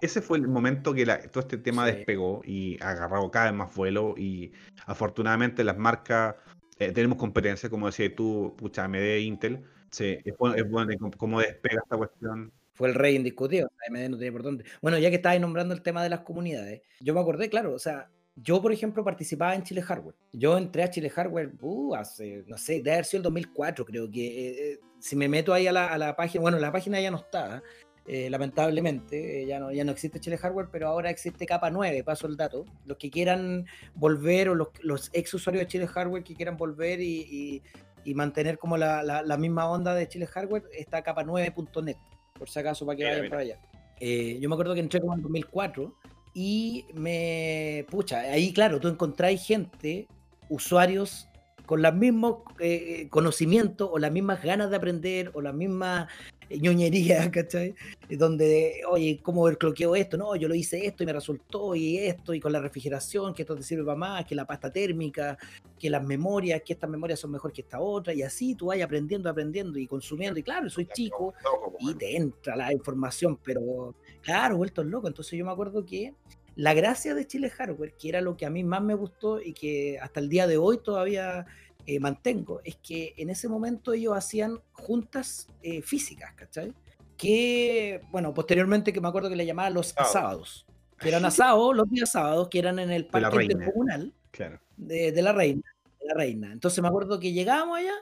ese fue el momento que todo este tema despegó y agarró cada vez más vuelo y afortunadamente las marcas eh, tenemos competencia, como decías tú, pucha, AMD Intel. Sí, es bueno, es bueno cómo despega esta cuestión. Fue el rey indiscutido, AMD no tiene por dónde. Bueno, ya que estabas nombrando el tema de las comunidades, yo me acordé, claro, o sea, yo, por ejemplo, participaba en Chile Hardware. Yo entré a Chile Hardware uh, hace, no sé, de haber sido el 2004, creo que. Eh, eh, si me meto ahí a la, a la, página, bueno, la página ya no está, eh, lamentablemente, eh, ya, no, ya no existe Chile Hardware, pero ahora existe capa 9, paso el dato. Los que quieran volver o los, los ex usuarios de Chile Hardware que quieran volver y, y, mantener como la, la, misma onda de Chile Hardware, está capa 9.net, por si acaso, para que vayan para allá. Eh, yo me acuerdo que entré como en 2004 y me. Pucha, ahí claro, tú encontráis gente, usuarios con los mismos eh, conocimientos o las mismas ganas de aprender o las mismas ñoñerías, ¿cachai? Donde, oye, ¿cómo cloqueo esto? No, yo lo hice esto y me resultó y esto y con la refrigeración, que esto te sirve para más, que la pasta térmica, que las memorias, que estas memorias son mejor que esta otra y así tú vas aprendiendo, aprendiendo y consumiendo y claro, soy chico y te entra la información, pero claro, vuelto loco. Entonces yo me acuerdo que la gracia de Chile Hardware, que era lo que a mí más me gustó y que hasta el día de hoy todavía eh, mantengo, es que en ese momento ellos hacían juntas eh, físicas, ¿cachai? Que, bueno, posteriormente que me acuerdo que le llamaban los sábados, que eran asados los días sábados, que eran en el parque comunal de, de, la reina, de la reina. Entonces me acuerdo que llegábamos allá.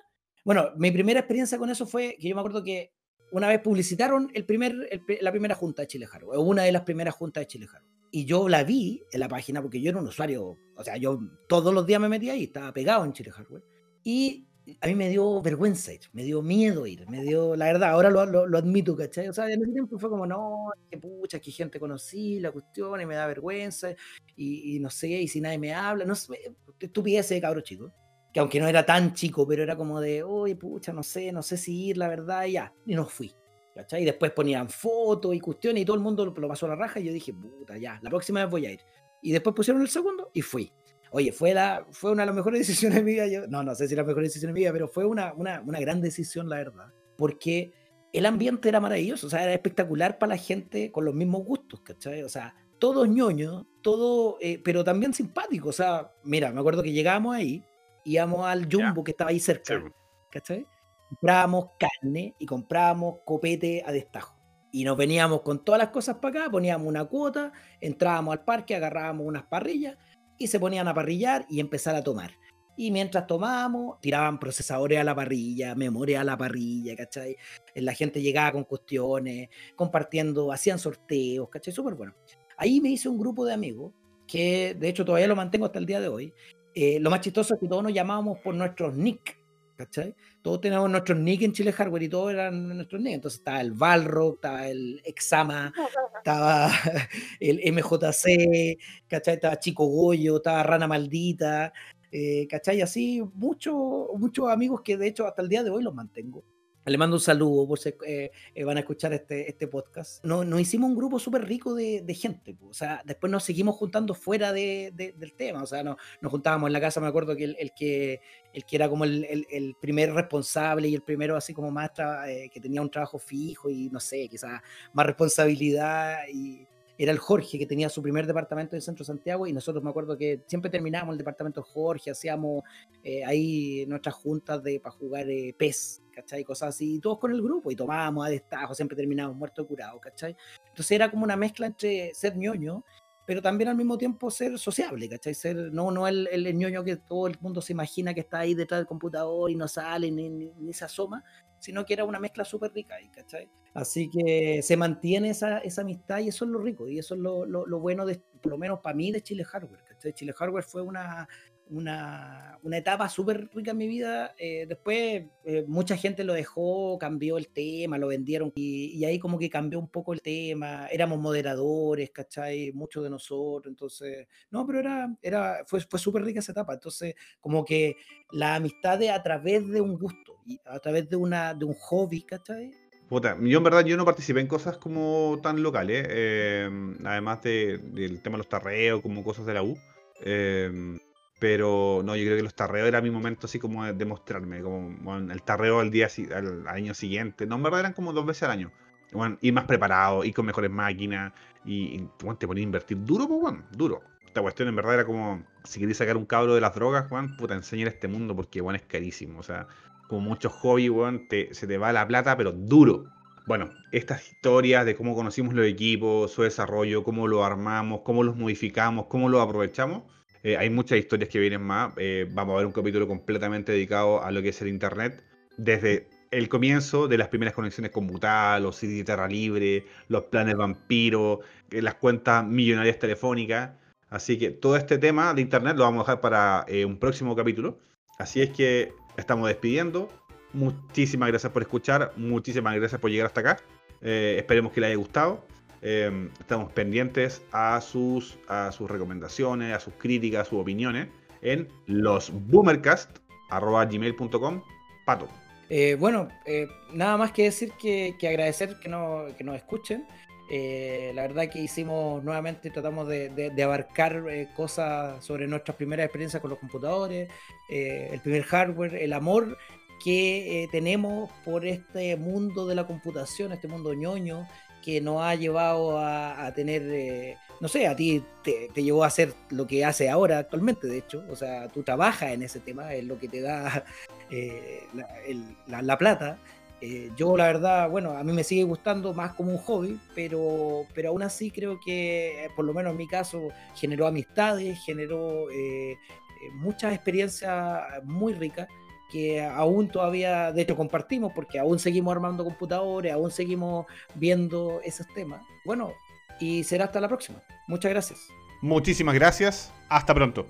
Bueno, mi primera experiencia con eso fue que yo me acuerdo que una vez publicitaron el primer, la primera junta de Chile Hardware, o una de las primeras juntas de Chile Hardware y yo la vi en la página porque yo era un usuario, o sea, yo todos los días me metía ahí, estaba pegado en Chile Hardware. Y a mí me dio vergüenza ir, me dio miedo ir, me dio, la verdad, ahora lo, lo, admito, ¿cachai? O sea, en ese tiempo fue como, no, qué pucha, qué gente conocí, la cuestión, y me da vergüenza, y, no sé, y si nadie me habla, no sé, estupidez de cabro chico. Que aunque no era tan chico, pero era como de, oye, pucha, no sé, no sé si ir, la verdad, y ya, y no fui. ¿cachai? Y después ponían fotos y cuestiones y todo el mundo lo, pasó a la raja y yo dije, puta, ya, la próxima vez voy a ir. Y después pusieron el segundo y fui. Oye, fue, la, fue una de las mejores decisiones de mi vida. Yo, no, no sé si la mejor decisión de mi vida, pero fue una, una, una gran decisión, la verdad. Porque el ambiente era maravilloso, o sea, era espectacular para la gente con los mismos gustos, ¿cachai? O sea, todos ñoños, todo, eh, pero también simpático. O sea, mira, me acuerdo que llegábamos ahí, íbamos al Jumbo que estaba ahí cerca, ¿cachai? comprábamos carne y comprábamos copete a destajo. Y nos veníamos con todas las cosas para acá, poníamos una cuota, entrábamos al parque, agarrábamos unas parrillas y se ponían a parrillar y empezar a tomar. Y mientras tomábamos, tiraban procesadores a la parrilla, memoria a la parrilla, ¿cachai? La gente llegaba con cuestiones, compartiendo, hacían sorteos, ¿cachai? Súper bueno. Ahí me hice un grupo de amigos, que de hecho todavía lo mantengo hasta el día de hoy. Eh, lo más chistoso es que todos nos llamábamos por nuestros nick, ¿cachai? Todos teníamos nuestros nick en Chile Hardware y todos eran nuestros nick. Entonces estaba el Valro, estaba el Exama, estaba el MJC, ¿cachai? Estaba Chico Goyo, estaba Rana Maldita, eh, ¿cachai? Así, muchos muchos amigos que de hecho hasta el día de hoy los mantengo. Le mando un saludo por si eh, eh, van a escuchar este, este podcast. Nos, no hicimos un grupo súper rico de, de, gente. O sea, después nos seguimos juntando fuera de, del tema. O sea, no, nos juntábamos en la casa. Me acuerdo que el, el que, el que era como el, el, primer responsable y el primero así como más eh, que tenía un trabajo fijo y no sé, quizás más responsabilidad y era el Jorge que tenía su primer departamento en Centro Santiago y nosotros me acuerdo que siempre terminábamos el departamento Jorge, hacíamos eh, ahí nuestras juntas de para jugar eh, PES, ¿cachai? Cosas así, y todos con el grupo y tomábamos a destajo, siempre terminábamos muertos curados, ¿cachai? Entonces era como una mezcla entre ser ñoño pero también al mismo tiempo ser sociable, ¿cachai? Ser, no, no el, el, ñoño que todo el mundo se imagina que está ahí detrás del computador y no sale ni, ni, se asoma, sino que era una mezcla súper rica ahí, ¿cachai? Así que se mantiene esa, esa, amistad y eso es lo rico y eso es lo, lo, lo bueno, de, por lo menos para mí, de Chile Hardware, ¿cachai? Chile Hardware fue una, una, una etapa súper rica en mi vida. Eh, después eh, mucha gente lo dejó, cambió el tema, lo vendieron y, ahí como que cambió un poco el tema. Éramos moderadores, ¿cachai? Muchos de nosotros. Entonces, no, pero era, era, fue, fue súper rica esa etapa. Entonces, como que la amistad de a través de un gusto y a través de, una, de un hobby, ¿cachai? Puta, yo en verdad yo no participé en cosas como tan locales, eh, además de, del tema de los tarreos, como cosas de la U. Pero no, yo creo que los tarreos era mi momento así como de mostrarme, como el tarreo al día al año siguiente. No, en verdad eran como dos veces al año. Bueno, ir más preparado, ir con mejores máquinas y, te ponía a invertir duro, pues, bueno, duro. Esta cuestión en verdad era como, si querías sacar un cabro de las drogas, Juan, puta, enseñar este mundo porque, bueno, es carísimo. O sea, como muchos hobbies, Juan, te, se te va la plata, pero duro. Bueno, estas historias de cómo conocimos los equipos, su desarrollo, cómo lo armamos, cómo los modificamos, cómo los aprovechamos, eh, hay muchas historias que vienen más. Eh, vamos a ver un capítulo completamente dedicado a lo que es el Internet. Desde el comienzo de las primeras conexiones con Butal, los de Terra Libre, los planes vampiro, eh, las cuentas millonarias telefónicas. Así que todo este tema de Internet lo vamos a dejar para un próximo capítulo. Así es que estamos despidiendo. Muchísimas gracias por escuchar, muchísimas gracias por llegar hasta acá. esperemos que les haya gustado. Em, estamos pendientes a sus, a sus recomendaciones, a sus críticas, a sus opiniones en los Boomercast arroba gmail.com. Pato. Eh, bueno, eh, nada más que decir que, agradecer que, no, que nos escuchen. Eh, la verdad que hicimos nuevamente, tratamos de, abarcar cosas sobre nuestras primeras experiencias con los computadores, el primer hardware, el amor que tenemos por este mundo de la computación, este mundo ñoño, que nos ha llevado a, tener, eh, no sé, a ti te, llevó a hacer lo que hace ahora actualmente, de hecho, o sea, tú trabajas en ese tema, es lo que te da eh, la, plata. Eh, yo la verdad, bueno, a mí me sigue gustando más como un hobby, pero, pero aún así creo que, por lo menos en mi caso, generó amistades, generó muchas experiencias muy ricas que aún todavía, de hecho, compartimos, porque aún seguimos armando computadores, aún seguimos viendo esos temas. Bueno, y será hasta la próxima. Muchas gracias. Muchísimas gracias. Hasta pronto.